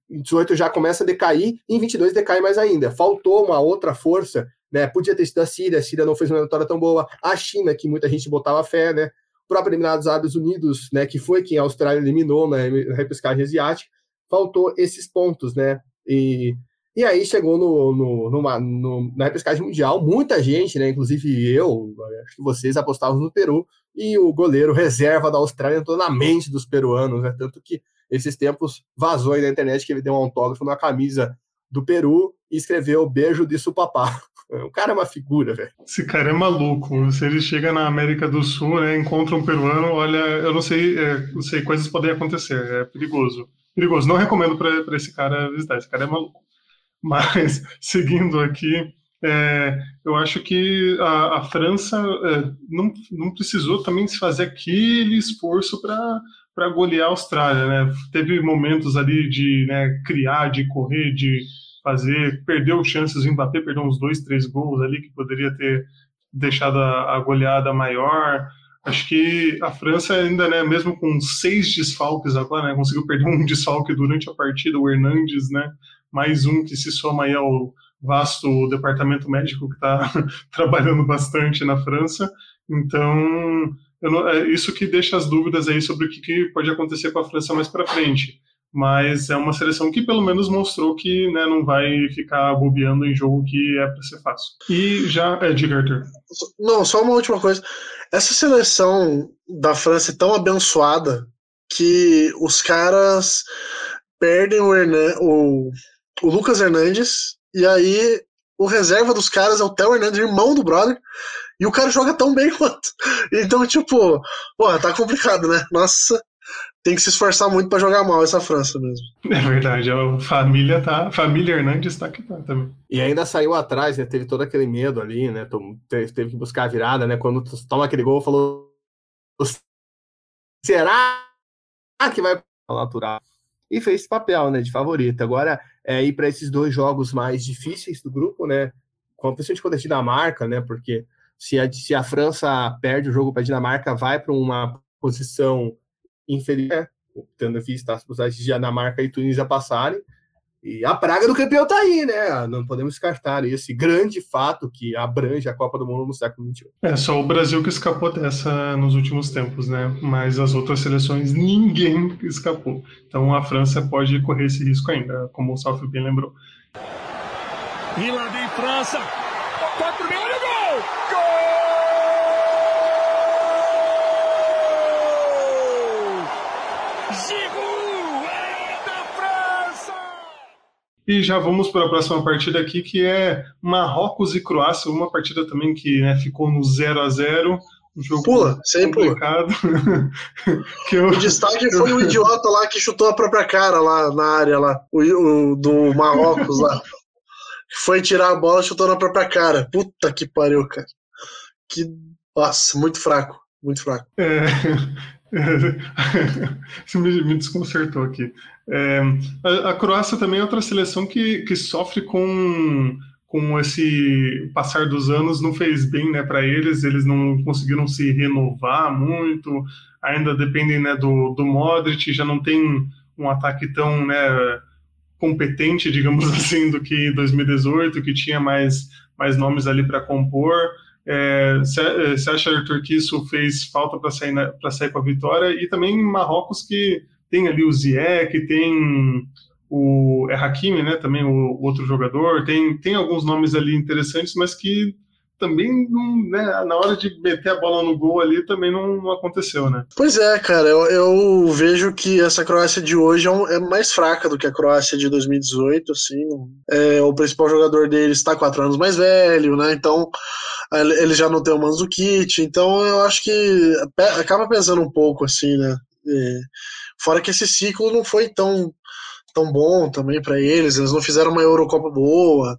em 18 já começa a decair, e em 22 decai mais ainda. Faltou uma outra força, né? Podia ter sido a Síria, a Síria não fez uma eliminatória tão boa. A China, que muita gente botava fé, né? O próprio Emirados Árabes Unidos, né? Que foi quem a Austrália eliminou na repescagem asiática. Faltou esses pontos, né? E e aí chegou no, no, numa, no, na repescagem mundial, muita gente, né, inclusive eu, acho que vocês apostavam no Peru, e o goleiro reserva da Austrália entrou na mente dos peruanos, né, tanto que esses tempos vazou aí na internet que ele deu um autógrafo na camisa do Peru e escreveu beijo de supapá. O cara é uma figura, velho. Esse cara é maluco. Se ele chega na América do Sul, né, encontra um peruano, olha, eu não sei, é, não sei, coisas podem acontecer, é perigoso. Perigoso. Não recomendo para esse cara visitar, esse cara é maluco. Mas, seguindo aqui, é, eu acho que a, a França é, não, não precisou também se fazer aquele esforço para golear a Austrália. Né? Teve momentos ali de né, criar, de correr, de fazer, perdeu chances, o Mbappé perdeu uns dois, três gols ali que poderia ter deixado a, a goleada maior. Acho que a França ainda, né, mesmo com seis desfalques agora, né, conseguiu perder um desfalque durante a partida, o Hernandes, né, mais um que se soma aí ao, vasto departamento médico que está trabalhando bastante na França. Então, não, é isso que deixa as dúvidas aí sobre o que, que pode acontecer com a França mais para frente. Mas é uma seleção que pelo menos mostrou que né, não vai ficar bobeando em jogo que é para ser fácil. E já é de Arthur. Não, só uma última coisa. Essa seleção da França é tão abençoada que os caras perdem o, Hernan, o, o Lucas Hernandes e aí o reserva dos caras é o Theo Hernandes, irmão do brother, e o cara joga tão bem quanto. Então, tipo, porra, tá complicado, né? Nossa, tem que se esforçar muito para jogar mal essa França mesmo. É verdade, a família tá, a família Hernandes tá aqui tá, também. E ainda saiu atrás, né? Teve todo aquele medo ali, né? Teve que buscar a virada, né? Quando toma aquele gol, falou: será que vai natural? E fez esse papel, né? De favorito. Agora é ir para esses dois jogos mais difíceis do grupo, né? Principalmente contra a Dinamarca, né? Porque se a, se a França perde o jogo para a Dinamarca, vai para uma posição inferior, tendo visto as possibilidades de Dinamarca e Tunísia passarem. E a praga do campeão está aí, né? Não podemos descartar esse grande fato que abrange a Copa do Mundo no século XXI. É só o Brasil que escapou dessa nos últimos tempos, né? Mas as outras seleções ninguém escapou. Então a França pode correr esse risco ainda, como o Salve bem lembrou. E lá vem França, E já vamos para a próxima partida aqui, que é Marrocos e Croácia, uma partida também que né, ficou no 0 a 0 um jogo pula, sem complicado. eu, o destaque foi o idiota lá que chutou a própria cara lá na área lá, o, o do Marrocos lá. Foi tirar a bola, chutou na própria cara. Puta que pariu, cara. Que nossa, muito fraco, muito fraco. É, Isso me, me, desconcertou aqui. É, a, a, Croácia também é outra seleção que, que sofre com, com esse passar dos anos, não fez bem né, para eles, eles não conseguiram se renovar muito, ainda dependem né, do, do Modric, já não tem um ataque tão né, competente, digamos assim, do que 2018, que tinha mais, mais nomes ali para compor. Você é, acha, Arthur, que isso fez falta para sair, sair com a vitória? E também Marrocos, que tem ali o Ziyech, tem o é Hakimi, né, também o, outro jogador, tem, tem alguns nomes ali interessantes, mas que também né, na hora de meter a bola no gol ali também não, não aconteceu, né? Pois é, cara, eu, eu, vejo que essa Croácia de hoje é, um, é, mais fraca do que a Croácia de 2018, assim. É, o principal jogador deles está quatro anos mais velho, né? Então ele já não tem o Manzukic, então eu acho que acaba pesando um pouco, assim, né? É, fora que esse ciclo não foi tão tão bom também para eles, eles não fizeram uma Eurocopa boa.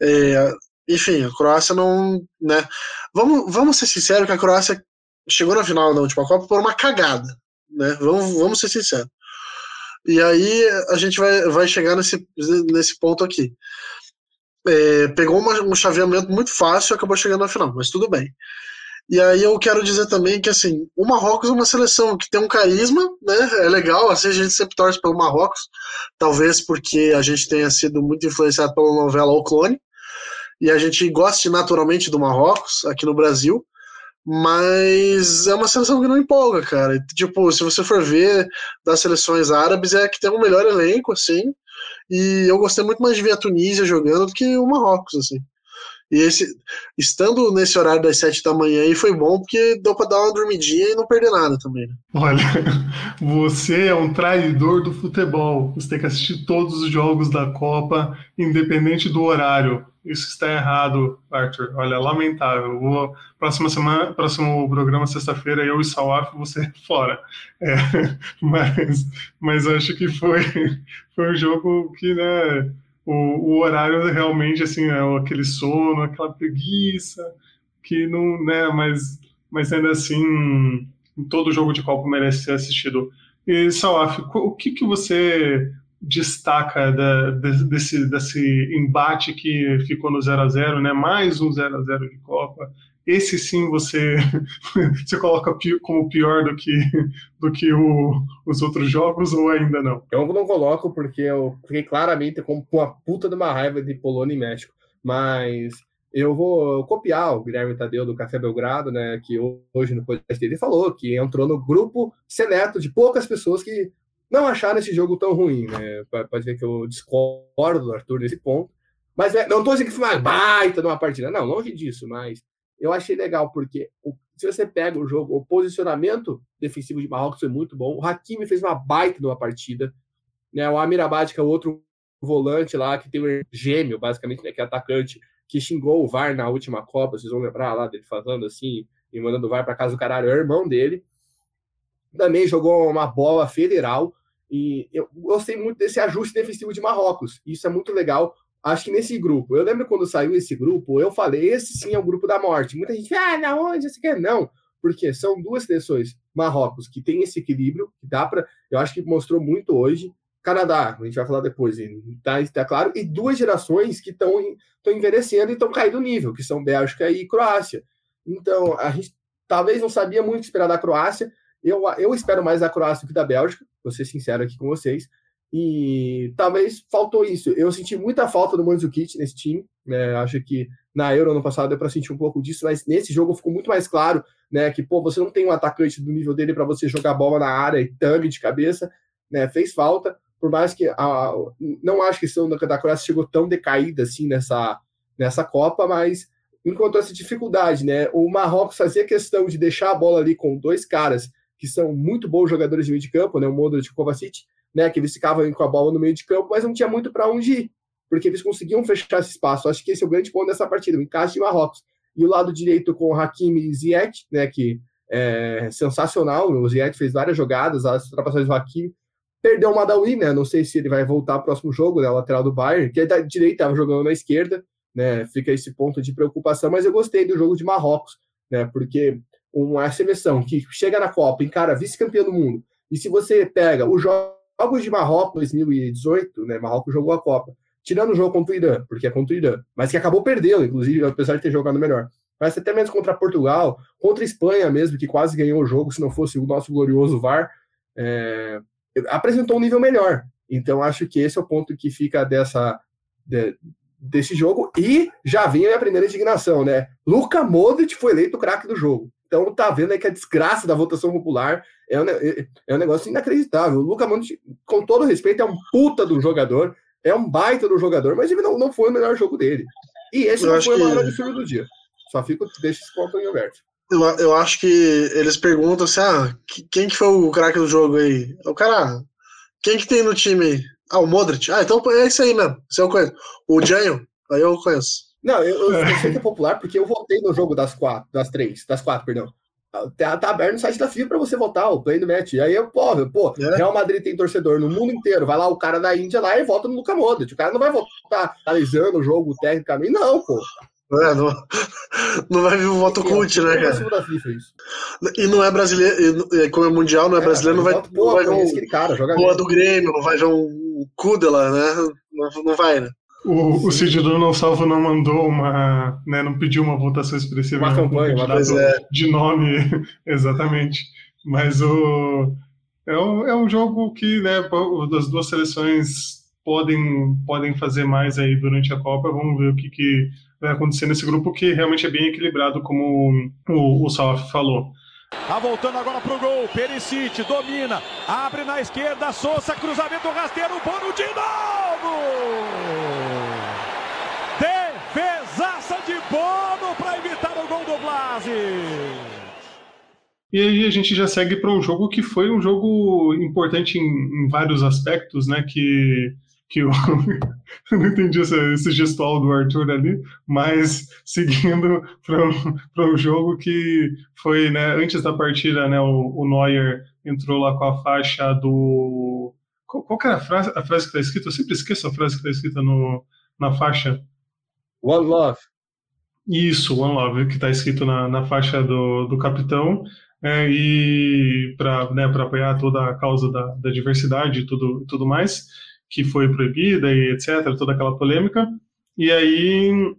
É, enfim, a Croácia não. Né? Vamos, vamos ser sinceros que a Croácia chegou na final da última Copa por uma cagada. Né? Vamos, vamos ser sinceros. E aí a gente vai, vai chegar nesse, nesse ponto aqui. É, pegou uma, um chaveamento muito fácil e acabou chegando na final, mas tudo bem. E aí eu quero dizer também que assim, o Marrocos é uma seleção que tem um carisma, né? É legal, assim, a gente sempre torce pelo Marrocos, talvez porque a gente tenha sido muito influenciado pela novela O Clone, e a gente goste naturalmente do Marrocos aqui no Brasil, mas é uma seleção que não empolga, cara. Tipo, se você for ver das seleções árabes, é que tem um melhor elenco, assim, e eu gostei muito mais de ver a Tunísia jogando do que o Marrocos, assim. E esse, estando nesse horário das sete da manhã aí foi bom porque deu para dar uma dormidinha e não perder nada também. Né? Olha, você é um traidor do futebol. Você tem que assistir todos os jogos da Copa, independente do horário. Isso está errado, Arthur. Olha, lamentável. Vou, próxima semana, próximo programa, sexta-feira, eu e Salaf, você fora. É, mas, mas acho que foi, foi um jogo que, né? o, o horário realmente, assim, é aquele sono, aquela preguiça, que não, né, mas, mas ainda assim, todo jogo de Copa merece ser assistido. E, Salaf, o que, que você destaca da, desse, desse embate que ficou no 0 a 0 né? Mais um 0 a 0 de Copa. esse sim você, você coloca como pior do que, do que o, os outros jogos ou ainda não? Eu não coloco porque eu fiquei claramente com uma puta de uma raiva de Polônia e México. Mas eu vou copiar o Guilherme Tadeu do Café Belgrado, né, que hoje no podcast dele falou que entrou no grupo seleto de poucas pessoas que não acharam esse jogo tão ruim, né? Pode ver que eu discordo do Arthur nesse ponto. Mas é, não estou dizendo que foi uma baita numa partida, não, longe disso, mas eu achei legal, porque o, se você pega o jogo, o posicionamento defensivo de Marrocos foi muito bom. O Hakimi fez uma baita numa partida. Né? O Amirabad, que é o outro volante lá, que tem um gêmeo, basicamente, né? que é atacante, que xingou o VAR na última Copa, vocês vão lembrar lá dele falando assim, e mandando o VAR para casa do caralho, é o irmão dele. Também jogou uma bola federal. E eu gostei muito desse ajuste defensivo de Marrocos. Isso é muito legal acho que nesse grupo, eu lembro quando saiu esse grupo, eu falei, esse sim é o grupo da morte. Muita gente, ah, na onde você quer? Não, porque são duas seleções, Marrocos, que tem esse equilíbrio, que dá para, eu acho que mostrou muito hoje, Canadá, a gente vai falar depois, tá, tá claro, e duas gerações que estão envelhecendo e estão caindo nível, que são Bélgica e Croácia. Então, a gente talvez não sabia muito esperar da Croácia, eu, eu espero mais da Croácia do que da Bélgica, vou ser sincero aqui com vocês, e talvez faltou isso. Eu senti muita falta do Mandzukic nesse time. Né? Acho que na Euro ano passado deu para sentir um pouco disso, mas nesse jogo ficou muito mais claro né, que pô, você não tem um atacante do nível dele para você jogar bola na área e tame de cabeça. Né? Fez falta, por mais que a, não acho que a questão da, da Croácia chegou tão decaída assim nessa, nessa Copa, mas encontrou essa dificuldade. Né? O Marrocos fazia questão de deixar a bola ali com dois caras que são muito bons jogadores de meio de campo, né? o Modric e o Kovacic, né, que eles ficavam com a bola no meio de campo, mas não tinha muito para onde ir, porque eles conseguiam fechar esse espaço. Acho que esse é o grande ponto dessa partida, o encaixe de Marrocos. E o lado direito com o Hakimi e Ziyech, né, que é sensacional, o Ziyech fez várias jogadas, as ultrapassagens do Hakimi, perdeu o Madawi, né, não sei se ele vai voltar ao próximo jogo, né, lateral do Bayern, que é da direita estava jogando na esquerda, né, fica esse ponto de preocupação, mas eu gostei do jogo de Marrocos, né, porque uma seleção que chega na Copa, encara vice-campeão do mundo, e se você pega o jogo jogos de Marrocos 2018, né? Marrocos jogou a Copa. Tirando o jogo contra o Irã, porque é contra o Irã, mas que acabou perdendo, inclusive, apesar de ter jogado melhor. Mas até mesmo contra Portugal, contra Espanha mesmo, que quase ganhou o jogo, se não fosse o nosso glorioso VAR, é, apresentou um nível melhor. Então, acho que esse é o ponto que fica dessa, de, desse jogo. E já vem a primeira indignação, né? Luca Modric foi eleito o craque do jogo. Então tá vendo aí que a desgraça da votação popular é um, é, é um negócio inacreditável. O Luca com todo respeito, é um puta do jogador, é um baita do jogador, mas ele não, não foi o melhor jogo dele. E esse eu não foi o maior que... absurdo do dia. Só fico, deixa esse ponto em aberto. Eu, eu acho que eles perguntam assim: ah, quem que foi o craque do jogo aí? O cara, quem que tem no time aí? Ah, o Modric. Ah, então é isso aí mesmo. Você eu conheço. O Janho, aí eu conheço. Não, eu, eu, eu sei que é popular porque eu votei no jogo das quatro, das três, das quatro, perdão. Tá, tá aberto no site da FIFA para você votar, o play do match. E aí, eu, pô, pô é. Real Madrid tem torcedor no mundo inteiro. Vai lá o cara da Índia lá e vota no Luca Modric. O cara não vai votar analisando o jogo tecnicamente, não, pô. É, não, não vai vir o voto cult, né, cara? FIFA, e não é brasileiro, e, como é mundial, não é, é brasileiro, não vai, voto, não vai ver um cara, joga do Grêmio, não vai ver um Kudela, né? Não, não vai, né? O, o Cid não Salvo não mandou uma. Né, não pediu uma votação expressiva. Uma campanha, uma é. de nome, exatamente. Mas o, é, um, é um jogo que né, as duas seleções podem, podem fazer mais aí durante a Copa. Vamos ver o que, que vai acontecer nesse grupo, que realmente é bem equilibrado, como o, o Salaf falou. Tá voltando agora pro gol. Perisic domina. Abre na esquerda. Souza, cruzamento rasteiro. Bono de novo! Defesaça de Bono para Blasi. E aí a gente já segue para um jogo que foi um jogo importante em, em vários aspectos, né? Que que eu não entendi esse, esse, gestual do Arthur ali, mas seguindo para um jogo que foi, né, antes da partida, né, o, o Neuer entrou lá com a faixa do... Qual, qual era a frase, a frase que está escrita? Eu sempre esqueço a frase que está escrita no, na faixa. One Love. Isso, One Love, que está escrito na, na faixa do, do capitão, é, e para né, apoiar toda a causa da, da diversidade e tudo, tudo mais que foi proibida e etc., toda aquela polêmica. E aí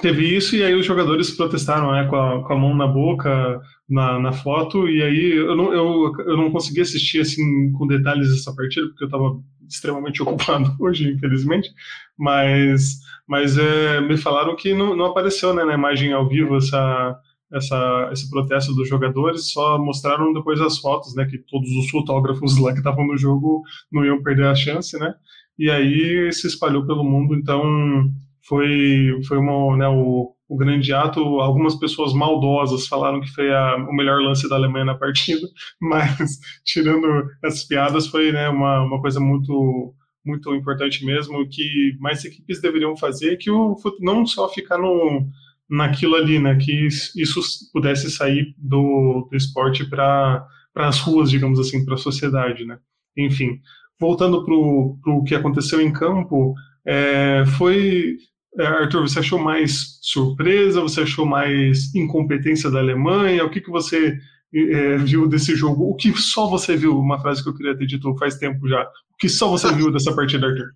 teve isso e aí os jogadores protestaram né, com, a, com a mão na boca na, na foto e aí eu não, eu, eu não consegui assistir assim com detalhes essa partida porque eu estava extremamente ocupado hoje infelizmente mas mas é, me falaram que não, não apareceu né, na imagem ao vivo essa essa, esse protesto dos jogadores, só mostraram depois as fotos, né, que todos os fotógrafos lá que estavam no jogo não iam perder a chance, né, e aí se espalhou pelo mundo, então foi, foi uma, né, o, o grande ato. Algumas pessoas maldosas falaram que foi a, o melhor lance da Alemanha na partida, mas tirando essas piadas, foi né, uma, uma coisa muito muito importante mesmo, que mais equipes deveriam fazer, que o não só ficar no, naquilo ali, né, que isso pudesse sair do, do esporte para as ruas, digamos assim, para a sociedade, né. Enfim, voltando para o que aconteceu em campo, é, foi Arthur, você achou mais surpresa? Você achou mais incompetência da Alemanha? O que, que você é, viu desse jogo? O que só você viu? Uma frase que eu queria ter dito faz tempo já. O que só você viu dessa partida, Arthur?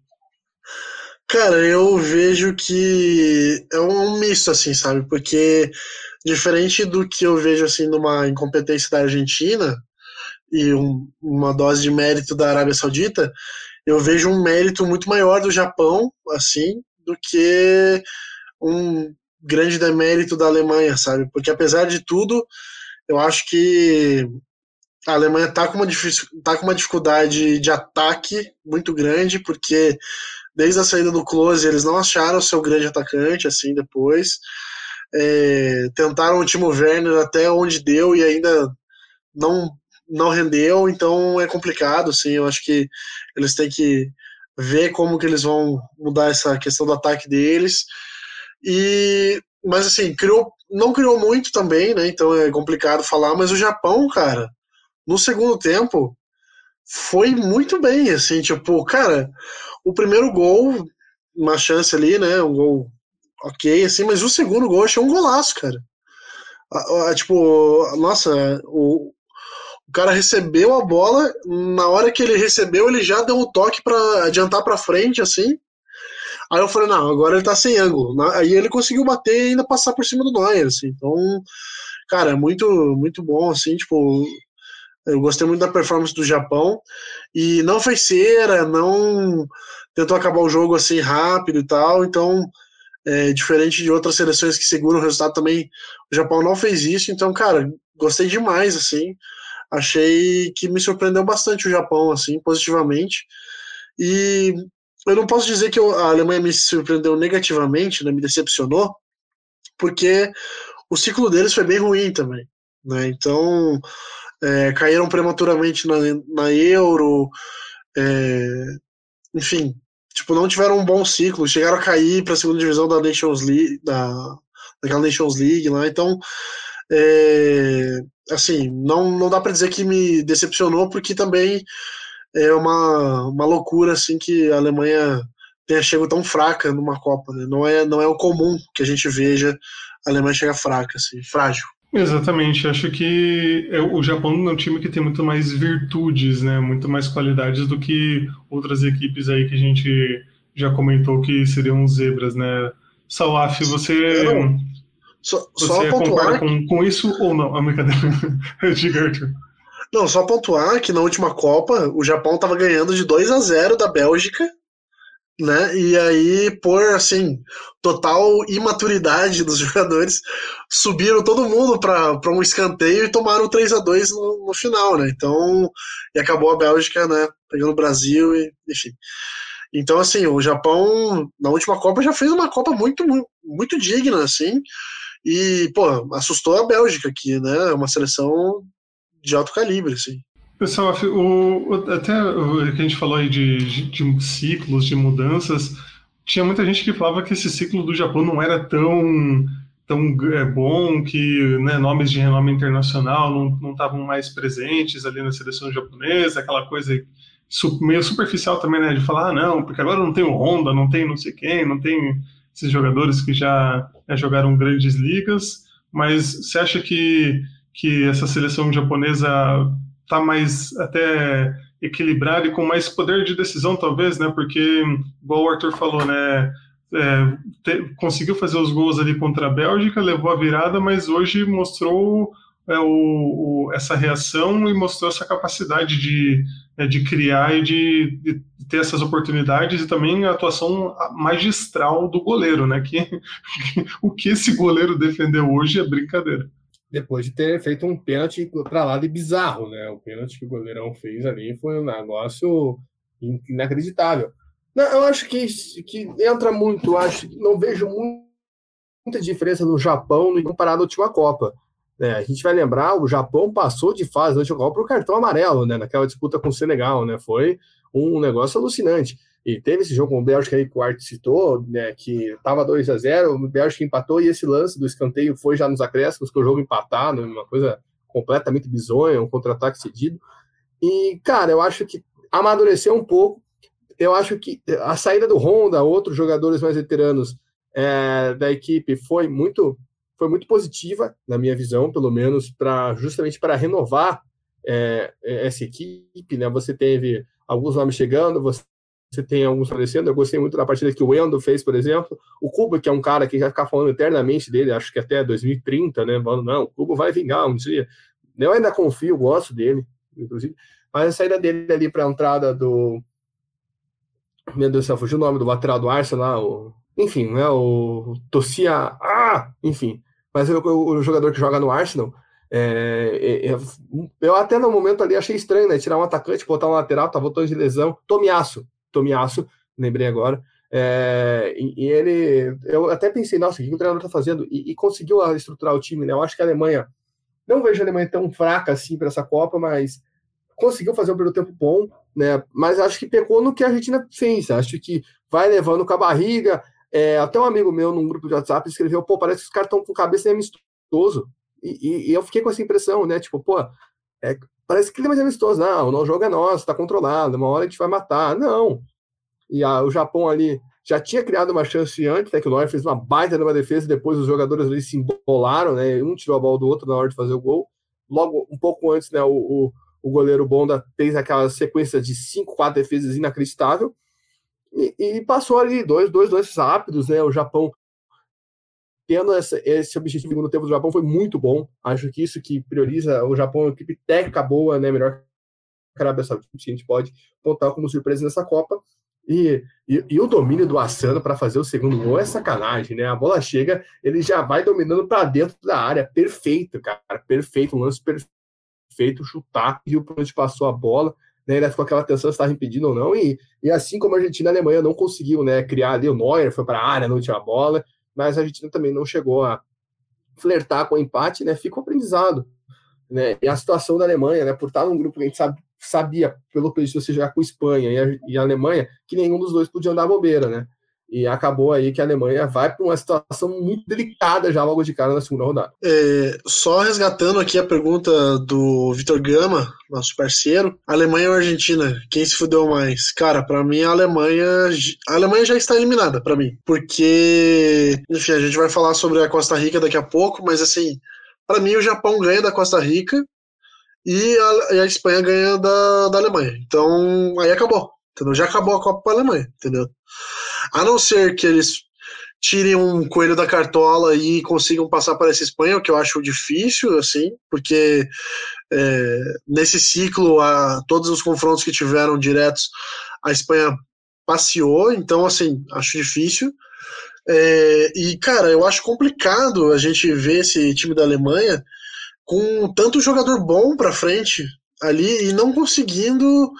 Cara, eu vejo que é um misto, assim, sabe? Porque diferente do que eu vejo, assim, numa incompetência da Argentina e um, uma dose de mérito da Arábia Saudita, eu vejo um mérito muito maior do Japão, assim, do que um grande demérito da Alemanha, sabe? Porque apesar de tudo, eu acho que a Alemanha está com, uma, tá com uma dificuldade de ataque muito grande, porque desde a saída do Close eles não acharam o seu grande atacante, assim, depois. É, tentaram o Timo Werner até onde deu e ainda não, não rendeu, então é complicado, assim, eu acho que eles têm que ver como que eles vão mudar essa questão do ataque deles. E mas assim, criou, não criou muito também, né? Então é complicado falar, mas o Japão, cara, no segundo tempo foi muito bem, assim, tipo, cara, o primeiro gol, uma chance ali, né? Um gol ok, assim, mas o segundo gol achei um golaço, cara. A, a, tipo, nossa, o, o cara recebeu a bola, na hora que ele recebeu, ele já deu um toque para adiantar para frente, assim. Aí eu falei, não, agora ele tá sem ângulo. Aí ele conseguiu bater e ainda passar por cima do Neuer, assim. Então, cara, é muito, muito bom, assim, tipo, eu gostei muito da performance do Japão e não fez cera, não tentou acabar o jogo assim rápido e tal, então é, diferente de outras seleções que seguram o resultado também, o Japão não fez isso, então, cara, gostei demais, assim, achei que me surpreendeu bastante o Japão, assim, positivamente. E eu não posso dizer que a Alemanha me surpreendeu negativamente, né, me decepcionou, porque o ciclo deles foi bem ruim também. Né? Então, é, caíram prematuramente na, na Euro, é, enfim, tipo, não tiveram um bom ciclo, chegaram a cair para a segunda divisão da Nations League, da, daquela Nations League lá, então é, assim, não, não dá para dizer que me decepcionou, porque também é uma, uma loucura assim que a Alemanha tenha chego tão fraca numa Copa. Né? Não, é, não é o comum que a gente veja a Alemanha chegar fraca, assim, frágil. Exatamente, acho que é, o Japão é um time que tem muito mais virtudes, né, muito mais qualidades do que outras equipes aí que a gente já comentou que seriam zebras, né? Salaf, você não, só, Você só com, com isso ou não? A brincadeira. Diga, Arthur. Não, só pontuar que na última Copa o Japão estava ganhando de 2 a 0 da Bélgica, né? E aí, por assim, total imaturidade dos jogadores, subiram todo mundo para um escanteio e tomaram 3 a 2 no, no, final, né? Então, e acabou a Bélgica, né? Pegando o Brasil e, enfim. Então, assim, o Japão na última Copa já fez uma Copa muito, muito, muito digna, assim. E, pô, assustou a Bélgica aqui, né? É uma seleção de alto calibre, assim. Pessoal, o, até o que a gente falou aí de, de, de, ciclos, de mudanças, tinha muita gente que falava que esse ciclo do Japão não era tão, tão é, bom, que né, nomes de renome internacional não estavam mais presentes ali na seleção japonesa, aquela coisa meio superficial também, né, de falar, ah, não, porque agora não tem o Honda, não tem não sei quem, não tem esses jogadores que já jogaram grandes ligas, mas você acha que, que essa seleção japonesa está mais até equilibrada e com mais poder de decisão, talvez, né? Porque, igual o Arthur falou, né? é, te, conseguiu fazer os gols ali contra a Bélgica, levou a virada, mas hoje mostrou é, o, o, essa reação e mostrou essa capacidade de, é, de criar e de, de, ter essas oportunidades e também a atuação magistral do goleiro, né? Que, que o que esse goleiro defendeu hoje é brincadeira. Depois de ter feito um pênalti para lá de bizarro, né? O pênalti que o goleirão fez ali foi um negócio inacreditável. Não, eu acho que, que entra muito, acho que não vejo muito, muita diferença no Japão comparado à última Copa. É, a gente vai lembrar, o Japão passou de fase do Copa para o cartão amarelo, né, naquela disputa com o Senegal, né, foi um negócio alucinante. E teve esse jogo com o Bélgica aí que o Art citou, né, que estava 2 a 0 o Bélgica empatou e esse lance do escanteio foi já nos acréscimos, que o jogo empatado, uma coisa completamente bizonha, um contra-ataque cedido. E, cara, eu acho que amadureceu um pouco. Eu acho que a saída do Honda, outros jogadores mais veteranos é, da equipe, foi muito foi muito positiva, na minha visão, pelo menos, para justamente para renovar é, essa equipe. Né? Você teve alguns nomes chegando, você, tem alguns falecendo. Eu gostei muito da partida que o Endo fez, por exemplo. O Cubo, que é um cara que já ficar falando eternamente dele, acho que até 2030, né? Falando, não, o Cubo vai vingar um dia. Eu ainda confio, gosto dele, inclusive. Mas a saída dele ali para a entrada do. Meu Deus do céu, fugiu o nome do lateral do Arsenal, o enfim, né, o Tossia, ah, enfim, mas o, o, jogador que joga no Arsenal, é, é, é, eu até no momento ali achei estranho, né, tirar um atacante, botar um lateral, tá voltando de lesão, Tomiaço, Tomiaço, lembrei agora, é, e, e, ele, eu até pensei, nossa, o que o treinador tá fazendo? E, e, conseguiu estruturar o time, né, eu acho que a Alemanha, não vejo a Alemanha tão fraca assim para essa Copa, mas conseguiu fazer um primeiro tempo bom, né? Mas acho que pecou no que a Argentina fez. Acho que vai levando com a barriga, é, até um amigo meu num grupo de WhatsApp escreveu: pô, parece que os caras estão com cabeça amistoso. E, e, e, eu fiquei com essa impressão, né? Tipo, pô, é, parece que ele é mais amistoso. Não, o jogo é nosso, tá controlado, uma hora a gente vai matar. Não. E a, o Japão ali já tinha criado uma chance antes, né, que o Neuer fez uma baita numa defesa, depois os jogadores ali se embolaram, né? Um tirou a bola do outro na hora de fazer o gol. Logo, um pouco antes, né, o, o, o goleiro Bonda fez aquela sequência de cinco, quatro defesas inacreditável. E, e, passou ali dois, dois lances rápidos, né? O Japão tendo essa, esse objetivo no tempo do Japão foi muito bom. Acho que isso que prioriza o Japão, uma equipe técnica boa, né? Melhor que a Arábia Saudita, a gente pode contar como surpresa nessa Copa. E, e, e o domínio do Assano para fazer o segundo gol é sacanagem, né? A bola chega, ele já vai dominando para dentro da área, perfeito, cara, perfeito, um lance perfeito, chutar, e o onde passou a bola né, ele ficou aquela tensão se estava impedindo ou não, e, e assim como a Argentina a Alemanha não conseguiu né, criar ali, o Neuer foi para a área na última bola, mas a Argentina também não chegou a flertar com o empate, né, fica um aprendizado. Né, e a situação da Alemanha, né, por estar num grupo que a gente sabe, sabia, pelo que você já com Espanha e a, e a Alemanha, que nenhum dos dois podia dar bobeira, né? E acabou aí que a Alemanha vai para uma situação muito delicada já logo de cara na segunda rodada. É, só resgatando aqui a pergunta do Vitor Gama, nosso parceiro, Alemanha ou Argentina, quem se fudeu mais? Cara, para mim a Alemanha, a Alemanha já está eliminada para mim, porque, enfim, a gente vai falar sobre a Costa Rica daqui a pouco, mas assim, para mim o Japão ganha da Costa Rica e a, e a Espanha ganha da, da Alemanha. Então, aí acabou. Entendeu? Já acabou a Copa para a Alemanha, entendeu? A não ser que eles tirem um coelho da cartola e consigam passar para essa Espanha, o que eu acho difícil, assim, porque é, nesse ciclo, a, todos os confrontos que tiveram diretos, a Espanha passeou, então, assim, acho difícil. É, e, cara, eu acho complicado a gente ver esse time da Alemanha com tanto jogador bom para frente ali e não conseguindo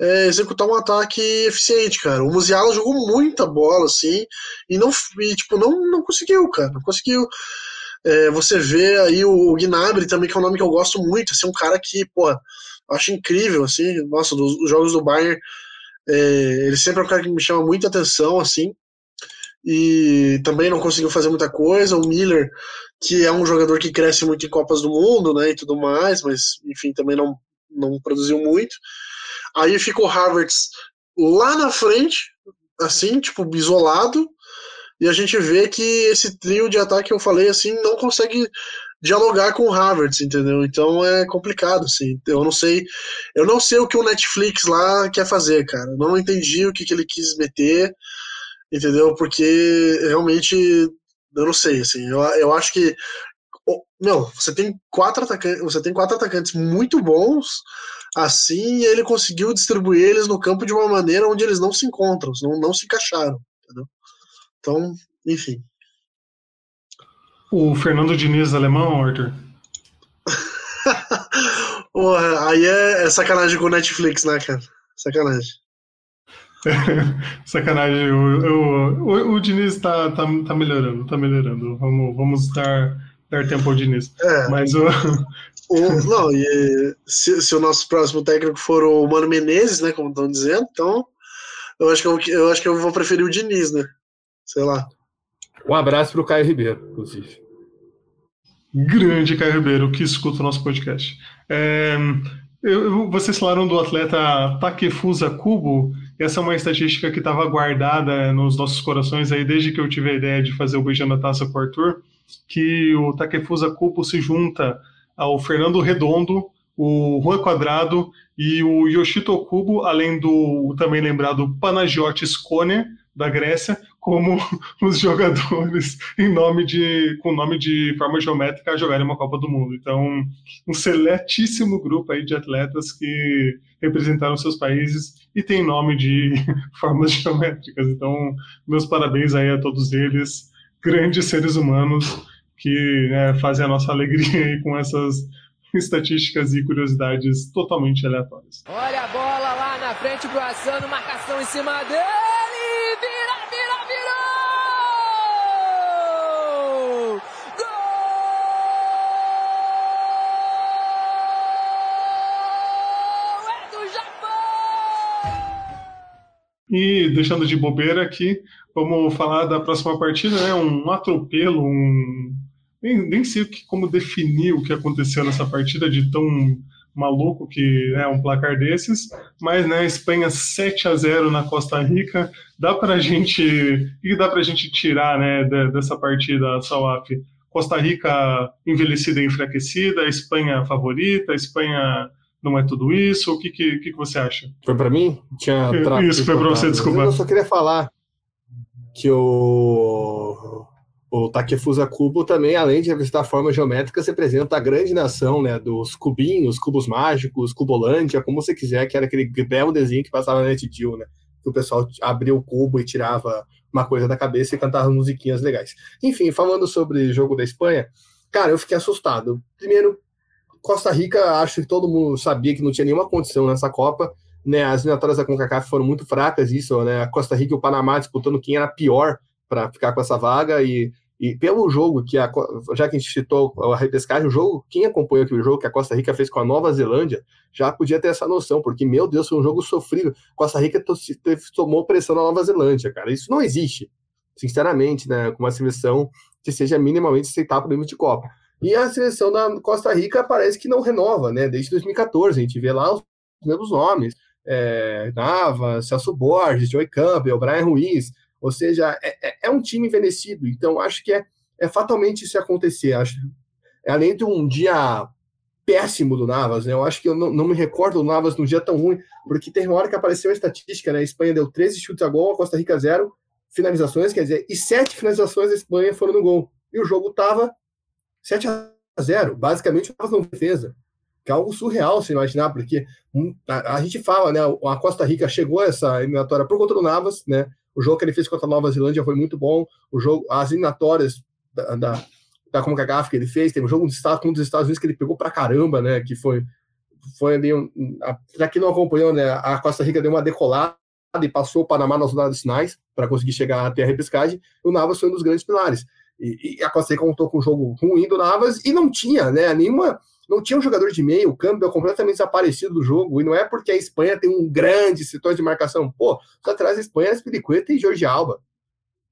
é, executar um ataque eficiente, cara. O Musiala jogou muita bola, assim, e não, e, tipo, não, não conseguiu, cara. Não conseguiu. É, você vê aí o, Gnabry também, que é um nome que eu gosto muito, assim, um cara que, pô, acho incrível, assim, nossa, dos, dos jogos do Bayern, é, ele sempre é um cara que me chama muita atenção, assim, e também não conseguiu fazer muita coisa. O Miller, que é um jogador que cresce muito em Copas do Mundo, né, e tudo mais, mas, enfim, também não, não produziu muito. Aí fica o Havertz lá na frente, assim, tipo, isolado, e a gente vê que esse trio de ataque que eu falei, assim, não consegue dialogar com o Havertz, entendeu? Então é complicado, assim. Eu não sei, eu não sei o que o Netflix lá quer fazer, cara. Eu não entendi o que, que ele quis meter. entendeu? Porque realmente, eu não sei, assim, eu, eu acho que não, você tem quatro atacantes, você tem quatro atacantes muito bons, assim, e ele conseguiu distribuir eles no campo de uma maneira onde eles não se encontram, não, não se encaixaram, entendeu? Então, enfim. O Fernando Diniz alemão, Arthur? Porra, aí é, é, sacanagem com o Netflix, né, cara? Sacanagem. sacanagem. O, o, o, o Diniz tá, tá, tá melhorando, tá melhorando. Vamos, vamos dar, dar tempo ao Diniz. É. Mas o. o não, e se, se, o nosso próximo técnico for o Mano Menezes, né? Como estão dizendo, então eu acho, que eu, eu acho que eu vou preferir o Diniz, né? Sei lá. Um abraço para o Caio Ribeiro, inclusive. Grande Caio Ribeiro, que escuta o nosso podcast. É, eu, vocês falaram do atleta Takefusa Kubo. Essa é uma estatística que estava guardada nos nossos corações aí desde que eu tive a ideia de fazer o Beijando a Taça com o Arthur, que o Takefusa Kubo se junta ao Fernando Redondo, o Juan Quadrado e o Yoshito Kubo, além do também lembrado Panagiotis Kone, da Grécia, como os jogadores em nome de, com nome de forma geométrica a jogarem uma Copa do Mundo. Então, um seletíssimo grupo aí de atletas que representaram seus países e tem nome de formas geométricas. Então, meus parabéns aí a todos eles, grandes seres humanos que né, fazem a nossa alegria com essas estatísticas e curiosidades totalmente aleatórias. Olha a bola lá na frente pro Assano, marcação em cima dele. E deixando de bobeira aqui, vamos falar da próxima partida, né? Um atropelo, um. Nem, nem sei como definir o que aconteceu nessa partida de tão maluco que é um placar desses, mas né, Espanha 7 a 0 na Costa Rica, dá pra gente, o que dá pra gente tirar, né, dessa partida, Salaf? Costa Rica envelhecida e enfraquecida, Espanha favorita, Espanha não é tudo isso? O que, que, que você acha? Foi para mim? Tinha isso, foi para você, desculpa. Eu só queria falar que o, o Takefusa Kubo também, além de representar formas geométricas, representa a grande nação né, dos cubinhos, cubos mágicos, Cubolândia, como você quiser, que era aquele belo desenho que passava na NetGill, né? Que o pessoal abria o cubo e tirava uma coisa da cabeça e cantava musiquinhas legais. Enfim, falando sobre o jogo da Espanha, cara, eu fiquei assustado. Primeiro, Costa Rica, acho que todo mundo sabia que não tinha nenhuma condição nessa Copa. Né, as eliminatórias da CONCACAF foram muito fracas, isso, né? A Costa Rica e o Panamá disputando quem era pior para ficar com essa vaga e, e pelo jogo que a, já que a gente citou a repescagem, o jogo, quem acompanhou aquele jogo que a Costa Rica fez com a Nova Zelândia, já podia ter essa noção, porque meu Deus, foi um jogo sofrido. Costa Rica tomou pressão na Nova Zelândia, cara. Isso não existe, sinceramente, né? Com uma seleção que seja minimamente aceitável no nível de Copa. E a seleção da Costa Rica parece que não renova, né? Desde 2014, a gente vê lá os mesmos nomes: é, Nava, Celso Borges, Joey Campbell, Brian Ruiz. Ou seja, é, é, é um time envelhecido. Então, acho que é, é fatalmente isso acontecer. Acho, além de um dia péssimo do Navas, né? Eu acho que eu não, não, me recordo do Navas num dia tão ruim, porque tem uma hora que apareceu a estatística, né? A Espanha deu 13 chutes a gol, a Costa Rica zero finalizações, quer dizer, e sete finalizações da Espanha foram no gol. E o jogo estava 7 a 0 basicamente não defesa. Que é algo surreal se imaginar, porque a, a, gente fala, né? A Costa Rica chegou a essa eliminatória por conta do Navas, né? O jogo que ele fez contra a Nova Zelândia foi muito bom. O jogo, as eliminatórias da, da, da CONCACAF que ele fez, teve um jogo com um dos Estados Unidos que ele pegou pra caramba, né? Que foi, foi ali, um, para quem não acompanhou, né? A Costa Rica deu uma decolada e passou o Panamá nas zona dos sinais para conseguir chegar até a repescagem. O Navas foi um dos grandes pilares. E, e a Costa Rica contou com um jogo ruim do Navas e não tinha, né? Nenhuma. Não tinha um jogador de meio, o Campbell completamente desaparecido do jogo, e não é porque a Espanha tem um grande setor de marcação. Pô, só atrás da Espanha, Spilicueta e Jorge Alba.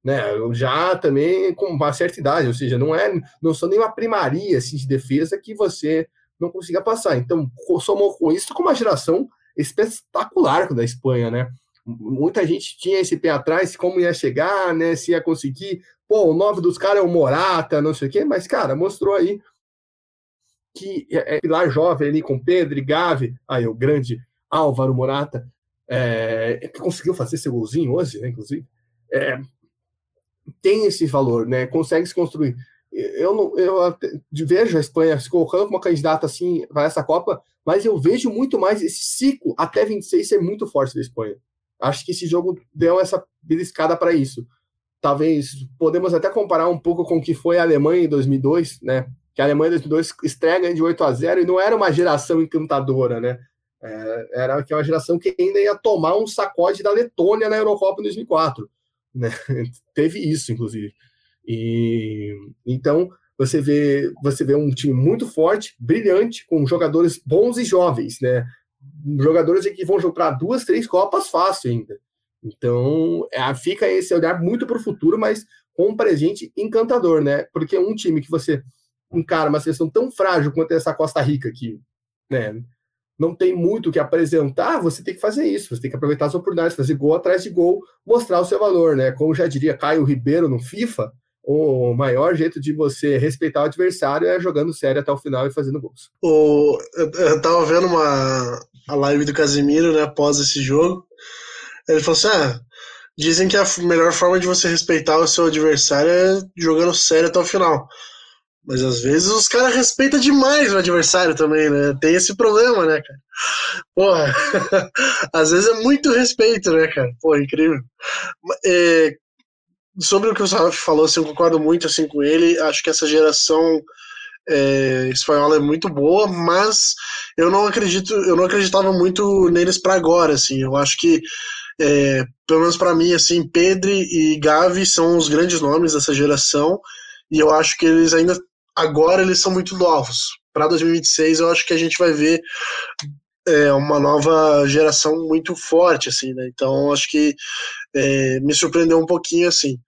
Né, já também com uma certa idade, ou seja, não é, não são nenhuma primaria assim, de defesa que você não consiga passar. Então, somou com isso com uma geração espetacular da Espanha, né? Muita gente tinha esse pé atrás, como ia chegar, né? Se ia conseguir pô, o nove dos caras é o Morata, não sei o quê, mas, cara, mostrou aí que é, é pilar jovem ali com Pedro e Gavi, aí o grande Álvaro Morata, é, que conseguiu fazer seu golzinho hoje, né, inclusive. é, tem esse valor, né? Consegue se construir. Eu, não, eu vejo a Espanha se colocando como uma candidata assim para essa Copa, mas eu vejo muito mais esse ciclo até 26 ser muito forte da Espanha. Acho que esse jogo deu essa beliscada para isso. Talvez podemos até comparar um pouco com o que foi a Alemanha em 2002, né? Que a Alemanha em 2002 estreia de 8 a 0 e não era uma geração encantadora, né? É, era uma geração que ainda ia tomar um sacode da Letônia na Eurocopa em 2004. Né? Teve isso, inclusive. E então você vê, você vê um time muito forte, brilhante, com jogadores bons e jovens, né? Jogadores que vão jogar duas, três copas fácil ainda. Então, é, fica esse olhar muito para o futuro, mas com um presente encantador, né? Porque um time que você encara uma seleção tão frágil quanto essa Costa Rica, que né, não tem muito o que apresentar, você tem que fazer isso, você tem que aproveitar as oportunidades, fazer gol atrás de gol, mostrar o seu valor, né? Como já diria Caio Ribeiro no FIFA, o maior jeito de você respeitar o adversário é jogando sério até o final e fazendo gols. O, eu, eu tava vendo uma a live do Casemiro, né, após esse jogo. Ele falou assim: ah, dizem que a melhor forma de você respeitar o seu adversário é jogando sério até o final. Mas às vezes os caras respeitam demais o adversário também, né? Tem esse problema, né, cara? Porra, às vezes é muito respeito, né, cara? Pô, incrível. É, sobre o que o Saraf falou, assim, eu concordo muito assim, com ele. Acho que essa geração é, espanhola é muito boa, mas eu não acredito, eu não acreditava muito neles para agora, assim. Eu acho que é, pelo menos para mim, assim, Pedri e Gavi são os grandes nomes dessa geração e eu acho que eles ainda agora eles são muito novos. Para 2026 eu acho que a gente vai ver é, uma nova geração muito forte, assim, né? Então acho que é, me surpreendeu um pouquinho, assim.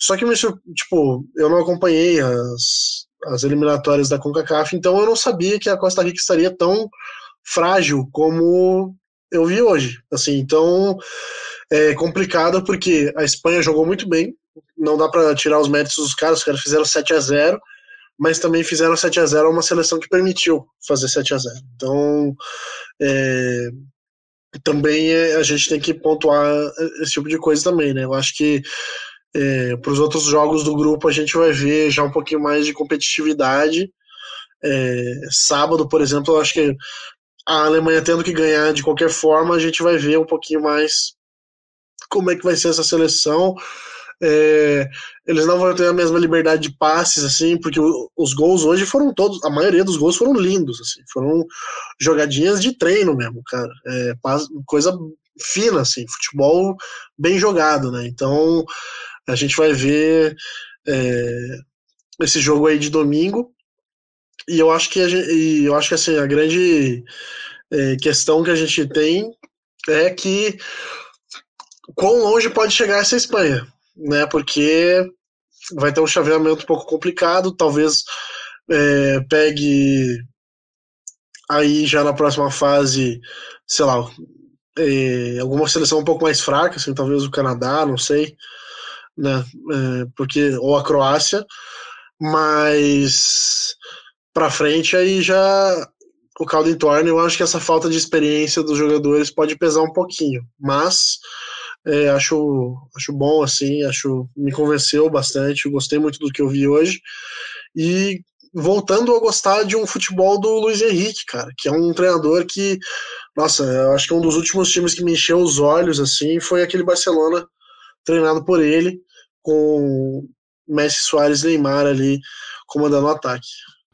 Só que me tipo, eu não acompanhei as, as eliminatórias da CONCACAF, então eu não sabia que a Costa Rica estaria tão frágil como eu vi hoje. Assim, então é complicado porque a Espanha jogou muito bem, não dá para tirar os méritos dos caras, os caras fizeram 7 a 0 mas também fizeram 7 a 0 a uma seleção que permitiu fazer 7 a 0 Então, é, também é, a gente tem que pontuar esse tipo de coisa também, né? Eu acho que é, para os outros jogos do grupo a gente vai ver já um pouquinho mais de competitividade. É, sábado, por exemplo, eu acho que a Alemanha tendo que ganhar de qualquer forma, a gente vai ver um pouquinho mais como é que vai ser essa seleção. É, eles não vão ter a mesma liberdade de passes, assim, porque os gols hoje foram todos, a maioria dos gols foram lindos, assim, foram jogadinhas de treino mesmo, cara. É, coisa fina, assim, futebol bem jogado, né? Então a gente vai ver é, esse jogo aí de domingo. E eu acho que a gente, eu acho que assim, a grande é, questão que a gente tem é que quão longe pode chegar essa Espanha né? Porque vai ter um chaveamento um pouco complicado, talvez é, pegue aí já na próxima fase, sei lá, é, alguma seleção um pouco mais fraca, assim, talvez o Canadá, não sei, né? É, porque ou a Croácia, mas para frente aí já o caldo entorna. Eu acho que essa falta de experiência dos jogadores pode pesar um pouquinho, mas é, acho, acho bom, assim, acho me convenceu bastante, gostei muito do que eu vi hoje. E voltando a gostar de um futebol do Luiz Henrique, cara, que é um treinador que, nossa, eu acho que um dos últimos times que me encheu os olhos, assim, foi aquele Barcelona treinado por ele, com Messi, Soares, Neymar ali comandando o ataque.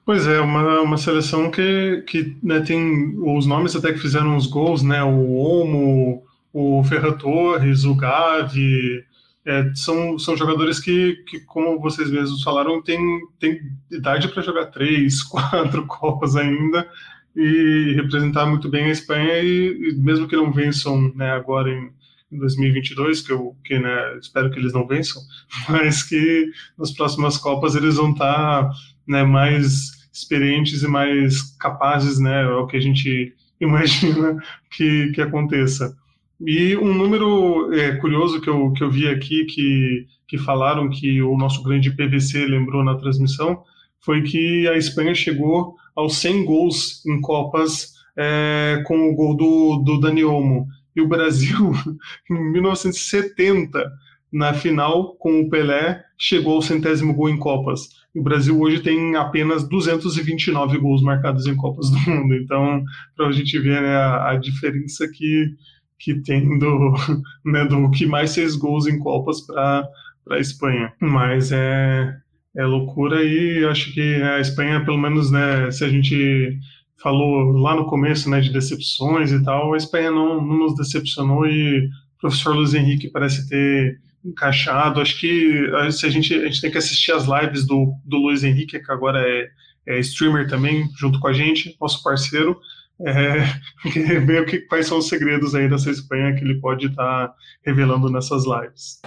Pois é, uma, uma seleção que, que né, tem os nomes até que fizeram os gols, né? O Olmo, o Ferran Torres, o Gavi, é, são, são jogadores que, que, como vocês mesmos falaram, têm, têm idade para jogar três, quatro Copas ainda e representar muito bem a Espanha e, e mesmo que não vençam né, agora em, em 2022, que eu que, né, espero que eles não vençam, mas que nas próximas Copas eles vão estar tá, né, mais experientes e mais capazes, né, é o que a gente imagina que, que aconteça. E um número é, curioso que eu, que eu vi aqui, que, que falaram que o nosso grande PVC lembrou na transmissão, foi que a Espanha chegou aos 100 gols em Copas é, com o gol do, do Dani Olmo. E o Brasil, em 1970, na final com o Pelé chegou ao centésimo gol em Copas. E o Brasil hoje tem apenas 229 gols marcados em Copas do Mundo. Então, para a gente ver né, a, a, diferença que, que tem do, né, do que mais fez gols em Copas para a Espanha. Mas é, é loucura e acho que a Espanha, pelo menos, né, se a gente falou lá no começo né, de decepções e tal, a Espanha não, não nos decepcionou e o professor Luiz Henrique parece ter encaixado. Acho que se a gente, a gente tem que assistir as lives do, do Luiz Henrique, que agora é, é streamer também, junto com a gente, nosso parceiro, é, ver o que, quais são os segredos aí dessa Espanha que ele pode estar tá revelando nessas lives.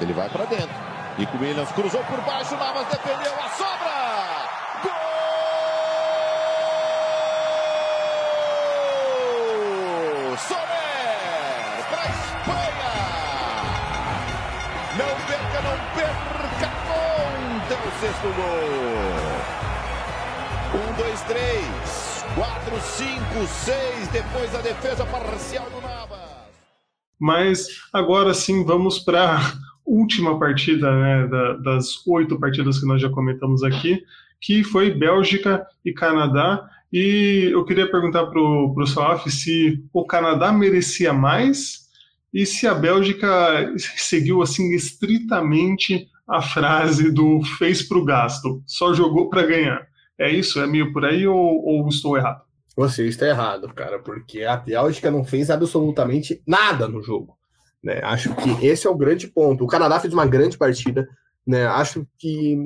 Ele vai para dentro. Nico Williams cruzou por baixo, Navas defendeu Conta o sexto gol! Um, dois, três, quatro, cinco, seis, depois a defesa parcial do Navas. Mas agora sim vamos para última partida né, da, das oito partidas que nós já comentamos aqui, que foi Bélgica e Canadá. E eu queria perguntar para o Salaf se o Canadá merecia mais e se a Bélgica seguiu assim estritamente a frase do fez para o gasto, só jogou para ganhar. É isso? É meio por aí ou, ou estou errado? Você está errado, cara, porque a Bélgica não fez absolutamente nada no jogo. Né? Acho que esse é o grande ponto. O Canadá fez uma grande partida. Né? Acho que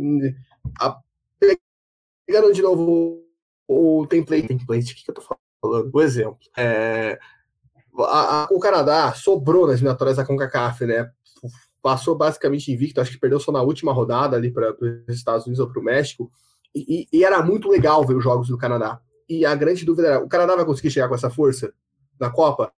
a, pegando de novo o template, template, o que, que eu tô falando? O exemplo. É, a, a, o Canadá sobrou nas eliminatórias da CONCACAF, né? Passou basicamente invicto, acho que perdeu só na última rodada ali para os Estados Unidos ou para o México. E, e, era muito legal ver os jogos do Canadá. E a grande dúvida era: o Canadá vai conseguir chegar com essa força na Copa?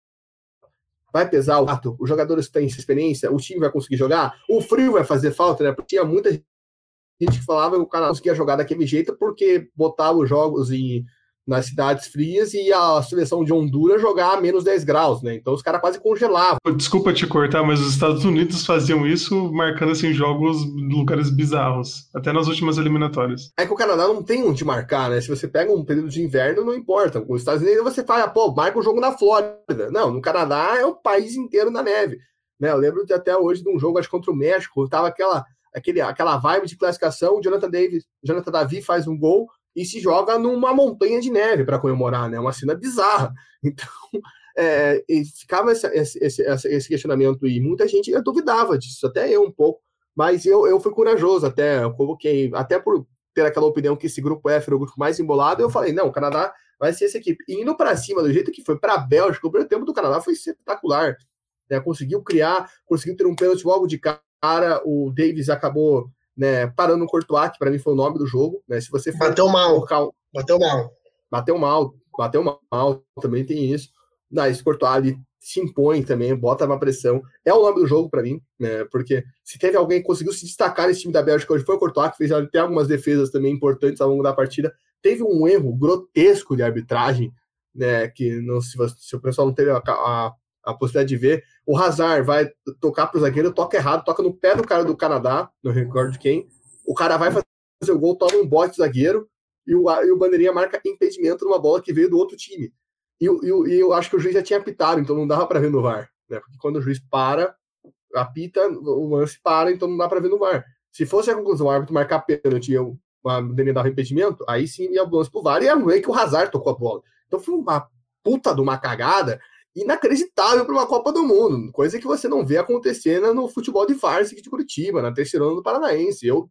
vai pesar o ato, os jogadores têm experiência, o time vai conseguir jogar, o frio vai fazer falta, né? Porque tinha muita gente que falava que o não conseguia jogar daquele jeito porque botava os jogos em nas cidades frias e a seleção de Honduras jogar a menos 10 graus, né? Então os caras quase congelavam. Desculpa te cortar, mas os Estados Unidos faziam isso marcando assim jogos em lugares bizarros, até nas últimas eliminatórias. É que o Canadá não tem onde marcar, né? Se você pega um período de inverno, não importa. Os Estados Unidos você fala, pô, marca o jogo na Flórida. Não, no Canadá é o país inteiro na neve. Né? Eu lembro de até hoje de um jogo acho contra o México, tava aquela aquele, aquela vibe de classificação, o Jonathan Davis, Jonathan Davi faz um gol, e se joga numa montanha de neve para comemorar, né? Uma cena bizarra. Então, é, ficava esse, esse, esse, questionamento e muita gente duvidava disso, até eu um pouco, mas eu, eu fui corajoso até, eu coloquei, até por ter aquela opinião que esse grupo F era o grupo mais embolado, eu falei, não, o Canadá vai ser essa equipe. E indo para cima, do jeito que foi para a Bélgica, o primeiro tempo do Canadá foi espetacular. Né? Conseguiu criar, conseguiu ter um pênalti logo de cara, o Davis acabou né, parando no Courtois, que para mim foi o nome do jogo, né? Se você bateu mal, colocar... bateu mal, bateu mal, bateu mal, também tem isso. Não, esse Courtois ali se impõe também, bota uma pressão. É o nome do jogo para mim, né? Porque se teve alguém que conseguiu se destacar nesse time da Bélgica hoje foi o Courtois, que fez até algumas defesas também importantes ao longo da partida. Teve um erro grotesco de arbitragem, né? Que não, se, se o pessoal não teve a, a, a possibilidade de ver, o Hazard vai tocar pro zagueiro, toca errado, toca no pé do cara do Canadá, não recordo quem. O cara vai fazer o gol, toma um bote zagueiro e o, e o bandeirinha marca impedimento numa bola que veio do outro time. E, e, e eu acho que o juiz já tinha apitado, então não dava para ver no VAR. Né? Porque quando o juiz para, apita, o lance para, então não dá para ver no VAR. Se fosse a conclusão, o árbitro marcar pênalti e o bandeirinha dar impedimento, aí sim ia o lance pro VAR e ia ver que o Hazard tocou a bola. Então foi uma puta de uma cagada inacreditável para uma Copa do Mundo, coisa que você não vê acontecendo no futebol de Varsity de Curitiba, na terceira do Paranaense. Eu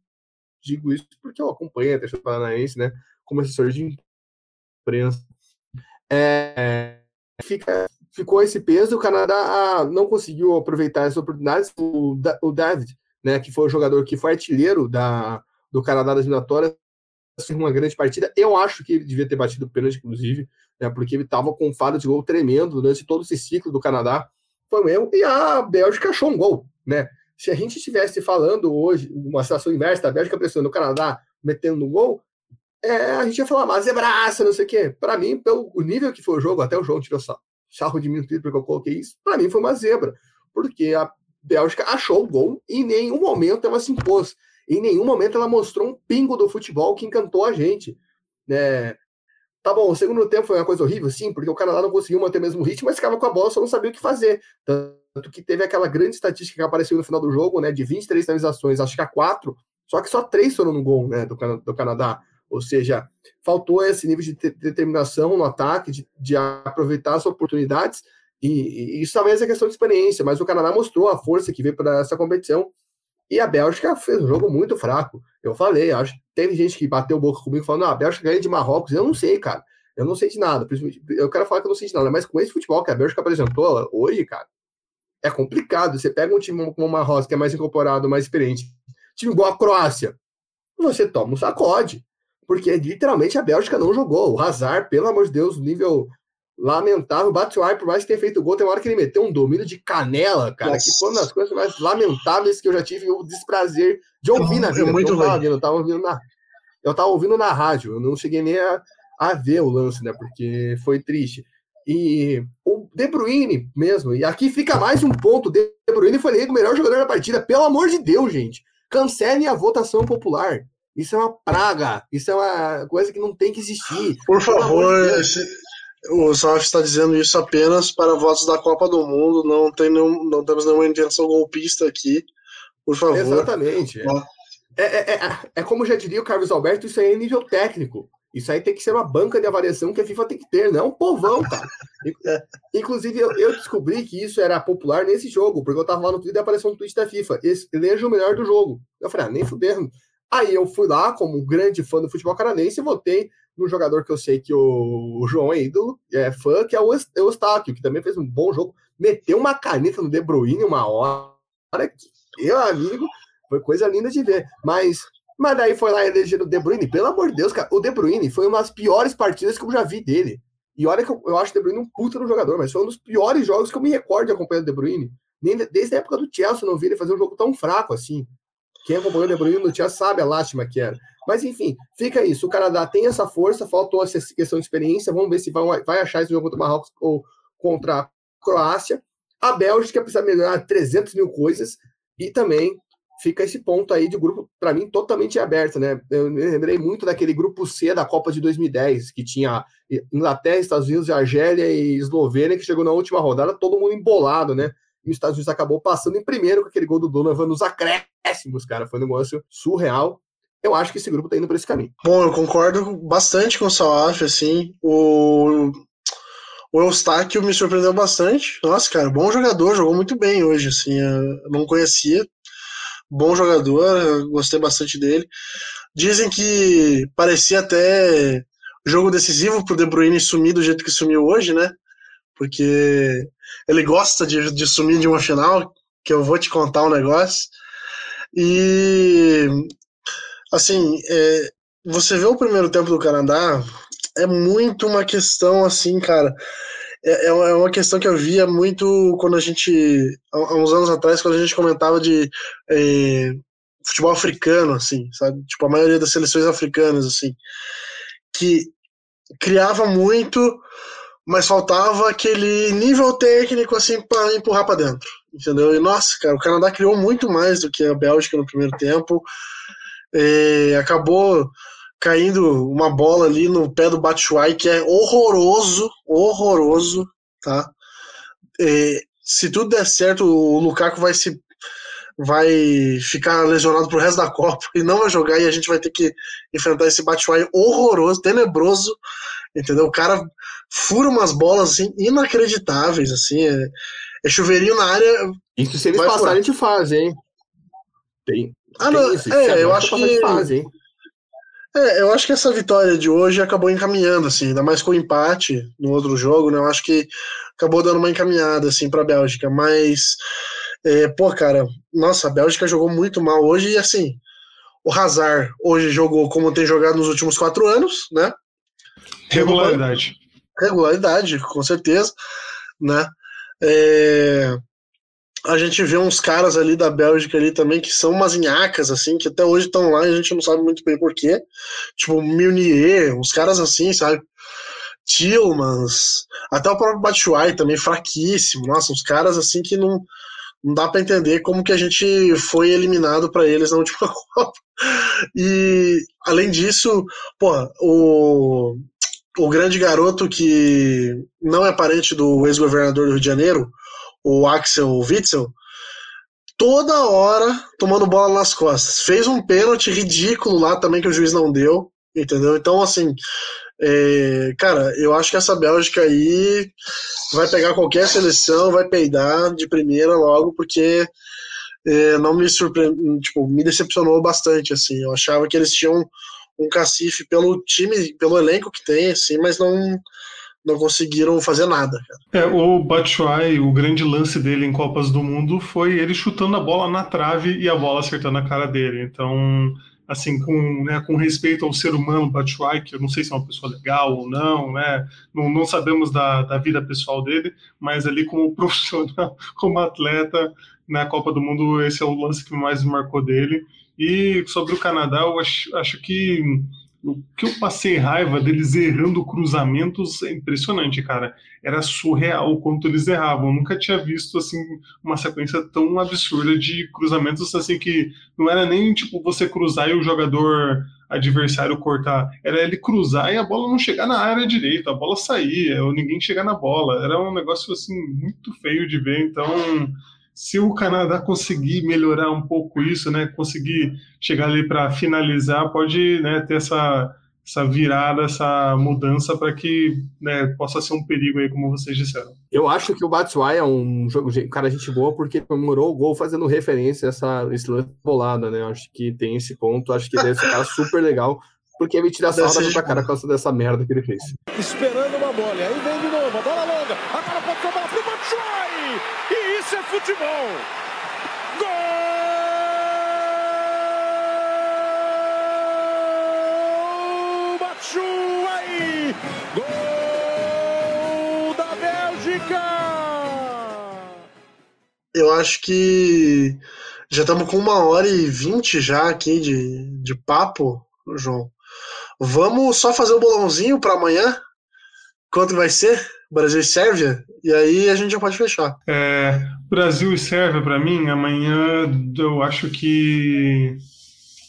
digo isso porque eu acompanho a terceira Paranaense, né, como assessor de imprensa. É, fica, ficou esse peso, o Canadá ah, não conseguiu aproveitar as oportunidades. O, o David, né, que foi o jogador que foi artilheiro da, do Canadá das eliminatórias, uma grande partida. Eu acho que ele devia ter batido o pênalti, inclusive, né, porque ele estava com um faro de gol tremendo durante todo esse ciclo do Canadá. Foi mesmo, e a Bélgica achou um gol. Né? Se a gente estivesse falando hoje, uma situação inversa, da Bélgica pressionando o Canadá, metendo no gol, é, a gente ia falar, mas é braça, não sei o quê. Para mim, pelo nível que foi o jogo, até o jogo tirou sarro de Twitter porque eu coloquei isso, para mim foi uma zebra. Porque a, Bélgica achou o gol e em nenhum momento ela se impôs. Em nenhum momento ela mostrou um pingo do futebol que encantou a gente. Né? Tá bom, o segundo tempo foi uma coisa horrível, sim, porque o Canadá não conseguiu manter o mesmo ritmo, mas ficava com a bola, só não sabia o que fazer. Tanto que teve aquela grande estatística que apareceu no final do jogo, né, de 23 finalizações, acho que a 4, só que só 3 foram no gol, né, do, do Canadá. Ou seja, faltou esse nível de determinação no ataque, de, de aproveitar as oportunidades, e, e, isso talvez é questão de experiência, mas o Canadá mostrou a força que veio para essa competição, e a Bélgica fez um jogo muito fraco. Eu falei, acho que teve gente que bateu boca comigo falando, ah, a Bélgica ganha de Marrocos. Eu não sei, cara. Eu não sei de nada. Eu quero falar que eu não sei de nada, mas com esse futebol que a Bélgica apresentou hoje, cara, é complicado. Você pega um time como o Marrocos, que é mais incorporado, mais experiente, time igual a Croácia, você toma um sacode. Porque literalmente a Bélgica não jogou. O Hazard, pelo amor de Deus, nível lamentável. O Batshuayi, por mais que tenha feito gol, tem uma hora que ele meteu um domínio de canela, cara, Nossa. que foi uma das coisas mais lamentáveis que eu já tive o desprazer de ouvir na vida. Muito eu, tava eu tava ouvindo na, eu tava ouvindo na rádio, eu não cheguei nem a, a ver o lance, né, porque foi triste. E o De Bruyne mesmo, e aqui fica mais um ponto, De Bruyne foi eleito o melhor jogador da partida, pelo amor de Deus, gente. Cancelem a votação popular. Isso é uma praga, isso é uma coisa que não tem que existir. Por favor, de o Salaf está dizendo isso apenas para votos da Copa do Mundo, não, tem nenhum, não temos nenhuma intenção golpista aqui, por favor. Exatamente. É, é, é, é, como já diria o Carlos Alberto, isso aí é nível técnico. Isso aí tem que ser uma banca de avaliação que a FIFA tem que ter, não é um povão, cara. Inclusive, eu, eu, descobri que isso era popular nesse jogo, porque eu tava lá no Twitter e apareceu um tweet da FIFA. Eleja o melhor do jogo. Eu falei, ah, nem fudendo. Aí eu fui lá, como um grande fã do futebol canadense, e votei no jogador que eu sei que o, o João é ídolo, é fã, que é o Eustáquio, que também fez um bom jogo, meteu uma caneta no De Bruyne uma hora que, meu amigo, foi coisa linda de ver. Mas, mas daí foi lá eleger o De Bruyne, pelo amor de Deus, cara, o De Bruyne foi uma das piores partidas que eu já vi dele. E olha que eu, eu acho o De Bruyne um puta no jogador, mas foi um dos piores jogos que eu me recordo de acompanhar o De Bruyne. Nem desde a época do Chelsea eu não vi ele fazer um jogo tão fraco assim. Quem acompanhou o De Bruyne no Chelsea sabe a lástima que era. Mas enfim, fica isso. O Canadá tem essa força, faltou essa questão de experiência. Vamos ver se vai, vai achar esse jogo contra o Marrocos ou contra a Croácia. A Bélgica precisa melhorar 300 mil coisas e também fica esse ponto aí de grupo, para mim, totalmente aberto, né? Eu me lembrei muito daquele grupo C da Copa de 2010, que tinha Inglaterra, Estados Unidos, Argélia e Eslovênia, que chegou na última rodada, todo mundo embolado, né? E os Estados Unidos acabou passando em primeiro com aquele gol do Donovan nos acréscimos, cara. Foi um negócio surreal eu acho que esse grupo está indo por esse caminho. Bom, eu concordo bastante com o Salaf, assim, o, o Eustáquio me surpreendeu bastante, nossa, cara, bom jogador, jogou muito bem hoje, assim, eu não conhecia, bom jogador, gostei bastante dele, dizem que parecia até jogo decisivo pro De Bruyne sumir do jeito que sumiu hoje, né, porque ele gosta de, de sumir de uma final, que eu vou te contar um negócio, e assim, é, você vê o primeiro tempo do Canadá, é muito uma questão assim, cara. É, é, é uma questão que eu via muito quando a gente, há uns anos atrás, quando a gente comentava de é, futebol africano, assim, sabe? Tipo, a maioria das seleções africanas, assim, que criava muito, mas faltava aquele nível técnico, assim, para empurrar para dentro, entendeu? E nossa, cara, o Canadá criou muito mais do que a Bélgica no primeiro tempo é, acabou caindo uma bola ali no pé do Batshuayi que é horroroso, horroroso, tá? É, se tudo der certo, o Lukaku vai se vai ficar lesionado pro resto da Copa e não vai jogar e a gente vai ter que enfrentar esse Batshuayi horroroso, tenebroso, entendeu? O cara fura umas bolas assim inacreditáveis, assim, é, é chuveirinho na área. Isso se eles passarem, a gente faz, hein? Tem, ah, não, é, eu acho que. Fase, é, eu acho que essa vitória de hoje acabou encaminhando, assim, ainda mais com o empate no outro jogo, né? Eu acho que acabou dando uma encaminhada, assim, pra Bélgica. Mas, é, pô, cara, nossa, a Bélgica jogou muito mal hoje e, assim, o Hazard hoje jogou como tem jogado nos últimos quatro anos, né? Regularidade. Regularidade, com certeza, né? É, a gente vê uns caras ali da Bélgica ali também que são umas inhacas, assim, que até hoje estão lá e a gente não sabe muito bem porquê. Tipo, Milnier, uns caras assim, sabe? Tillmans, até o próprio Batshuayi também fraquíssimo. Nossa, uns caras assim que não, não dá para entender como que a gente foi eliminado para eles na última Copa. E além disso, pô, o, o grande garoto que não é parente do ex-governador do Rio de Janeiro, o Axel Witzel, toda hora tomando bola nas costas. Fez um pênalti ridículo lá também que o juiz não deu, entendeu? Então, assim, é, cara, eu acho que essa Bélgica aí vai pegar qualquer seleção, vai peidar de primeira logo, porque é, não me surpreendeu, tipo, me decepcionou bastante, assim. Eu achava que eles tinham um cacife pelo time, pelo elenco que tem, assim, mas não não conseguiram fazer nada. Cara. É, o Batshuayi, o grande lance dele em Copas do Mundo foi ele chutando a bola na trave e a bola acertando a cara dele. Então, assim, com, né, com respeito ao ser humano Batshuayi, que eu não sei se é uma pessoa legal ou não, né, não, não sabemos da, da vida pessoal dele, mas ali como profissional, como atleta na Copa do Mundo, esse é o lance que mais me marcou dele. E sobre o Canadá, eu acho, acho que o que eu passei raiva deles errando cruzamentos é impressionante, cara. Era surreal o quanto eles erravam. Eu nunca tinha visto assim uma sequência tão absurda de cruzamentos assim que não era nem tipo você cruzar e o jogador adversário cortar, era ele cruzar e a bola não chegar na área direita, a bola sair, ou ninguém chegar na bola. Era um negócio assim muito feio de ver, então se o Canadá conseguir melhorar um pouco isso, né, conseguir chegar ali para finalizar, pode né, ter essa, essa virada, essa mudança para que né, possa ser um perigo aí, como vocês disseram. Eu acho que o Batshuayi é um jogo, um cara gente boa porque comemorou o gol fazendo referência a essa esse lance bolada, né? Acho que tem esse ponto, acho que deve ficar super legal. Porque ele tira a salva pra cara por causa dessa merda que ele fez. Esperando uma bola, aí vem de novo, a bola longa, agora pode sobrar pro Batshuayi! E isso é futebol! Gol! Batshuayi! Gol da Bélgica! Eu acho que já estamos com uma hora e vinte já aqui de, de papo, João. Vamos só fazer o bolãozinho para amanhã? Quanto vai ser? Brasil e Sérvia? E aí a gente já pode fechar. É, Brasil e Sérvia, para mim, amanhã eu acho que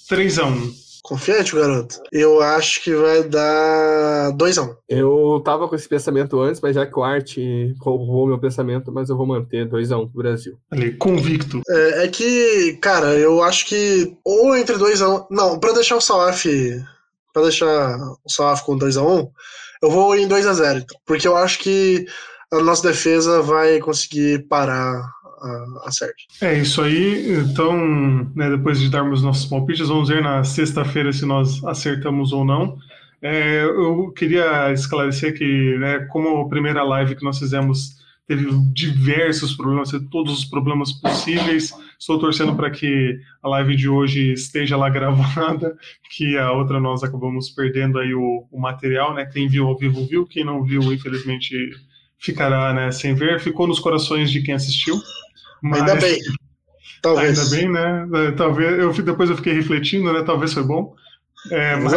3 a 1 Confiante, garoto? Eu acho que vai dar 2x1. Eu tava com esse pensamento antes, mas já que o Art roubou meu pensamento, mas eu vou manter 2x1 pro Brasil. Ali, convicto. É, é, que, cara, eu acho que ou entre 2x1. Não, pra deixar o Salaf para deixar o Salaf com 2x1, eu vou em 2x0, então, porque eu acho que a nossa defesa vai conseguir parar a, a Sérvia. É isso aí. Então, né, depois de darmos nossos palpites, vamos ver na sexta-feira se nós acertamos ou não. É, eu queria esclarecer que, né, como a primeira live que nós fizemos teve diversos problemas, todos os problemas possíveis. Estou torcendo para que a live de hoje esteja lá gravada, que a outra nós acabamos perdendo aí o, o material, né? Quem viu ao vivo viu, quem não viu, infelizmente, ficará né, sem ver. Ficou nos corações de quem assistiu. Mas... Ainda bem. Talvez. Ainda bem, né? É, talvez. Eu, depois eu fiquei refletindo, né? Talvez foi bom. É, mas...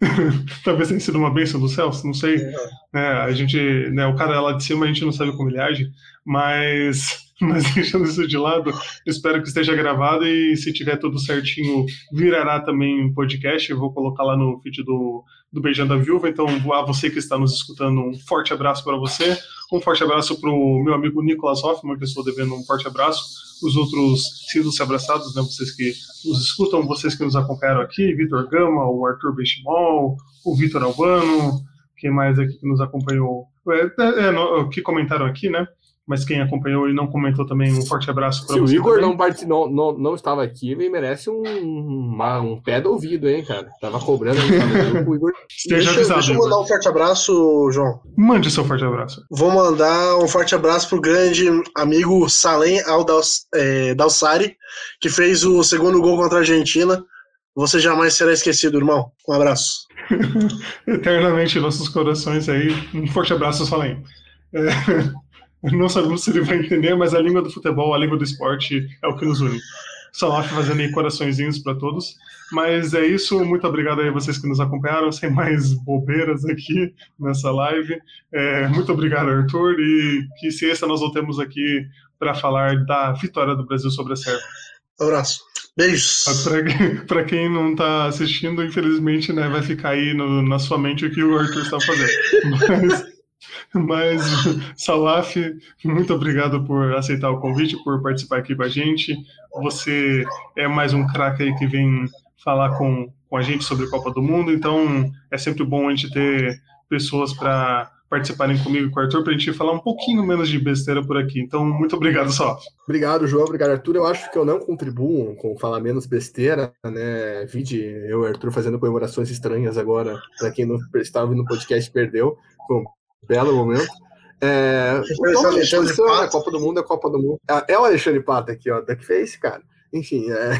Talvez tenha sido uma bênção do céu, não sei. É. Né, a gente, né, o cara lá de cima a gente não sabe como ele age, mas, mas deixando isso de lado, espero que esteja gravado e se tiver tudo certinho, virará também um podcast. Eu vou colocar lá no feed do, do Beijando a Viúva. Então, a você que está nos escutando, um forte abraço para você. Um forte abraço para o meu amigo Nicolas Hoffman, que estou devendo um forte abraço os outros sintam-se abraçados, né? Vocês que nos escutam, vocês que nos acompanharam aqui, Vitor Gama, o Arthur Benchimol, o Vitor Albano, quem mais aqui que nos acompanhou, é, é, é, que comentaram aqui, né? Mas quem acompanhou e não comentou também, um forte abraço para você. Se o Igor não, não, não, não, estava aqui, ele merece um, uma, um pé do ouvido, hein, cara? Tava cobrando o Igor. Esteja deixa, avisado, deixa eu mandar um forte abraço, João. Mande seu forte abraço. Vou mandar um forte abraço pro grande amigo Salem Aldalsari, é, que fez o segundo gol contra a Argentina. Você jamais será esquecido, irmão. Um abraço. Eternamente em nossos corações aí. Um forte abraço, Salem. É... Não sabemos se ele vai entender, mas a língua do futebol, a língua do esporte é o que nos une. Salaf fazendo aí coraçõezinhos para todos. Mas é isso, muito obrigado aí a vocês que nos acompanharam, sem mais bobeiras aqui nessa live. É, muito obrigado, Arthur, e que sexta nós voltemos aqui para falar da vitória do Brasil sobre a Sérvia. Abraço. Beijos. Para quem não está assistindo, infelizmente, né, vai ficar aí no, na sua mente o que o Arthur está fazendo. Mas... Mas, Salaf, muito obrigado por aceitar o convite, por participar aqui com a gente. Você é mais um craque aí que vem falar com, com a gente sobre a Copa do Mundo, então é sempre bom a gente ter pessoas para participarem comigo e com o Arthur para a gente falar um pouquinho menos de besteira por aqui. Então, muito obrigado, Salaf. Obrigado, João. Obrigado, Arthur. Eu acho que eu não contribuo com falar menos besteira, né? Vide eu e Arthur fazendo comemorações estranhas agora, para quem não estava ouvindo o podcast perdeu. Foi belo momento. É, o a Copa do Mundo é Copa do Mundo. É, é o Alexandre Pata aqui, ó, Duckface, cara. Enfim, é,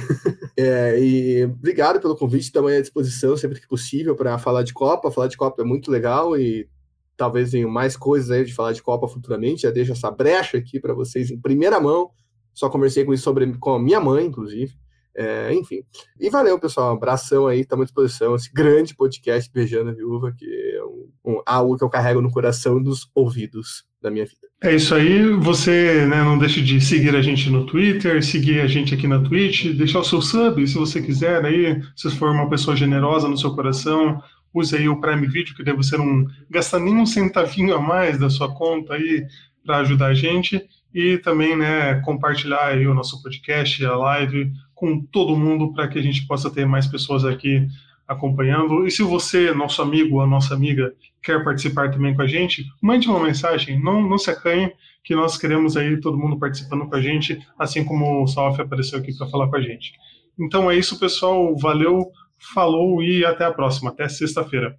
é, e obrigado pelo convite, também à disposição sempre que possível para falar de Copa. Falar de Copa é muito legal e talvez venham mais coisas aí de falar de Copa futuramente. Já deixo essa brecha aqui para vocês em primeira mão. Só conversei com isso sobre, com a minha mãe, inclusive. É, enfim. E valeu, pessoal. Um abração aí, estamos à disposição. Esse grande podcast Beijando a Viúva, que é um, um, algo que eu carrego no coração dos ouvidos da minha vida. É isso aí. Você né, não deixe de seguir a gente no Twitter, seguir a gente aqui na Twitch, deixar o seu sub, se você quiser aí, se for uma pessoa generosa no seu coração, use aí o Prime Video, que daí você não gasta nem um centavinho a mais da sua conta aí para ajudar a gente. E também, né, compartilhar o nosso podcast, a live, com todo mundo para que a gente possa ter mais pessoas aqui acompanhando. E se você, nosso amigo ou nossa amiga, quer participar também com a gente, mande uma mensagem, não, não se acanhe, que nós queremos aí todo mundo participando com a gente, assim como o Salf apareceu aqui para falar com a gente. Então é isso, pessoal. Valeu, falou e até a próxima. Até sexta-feira.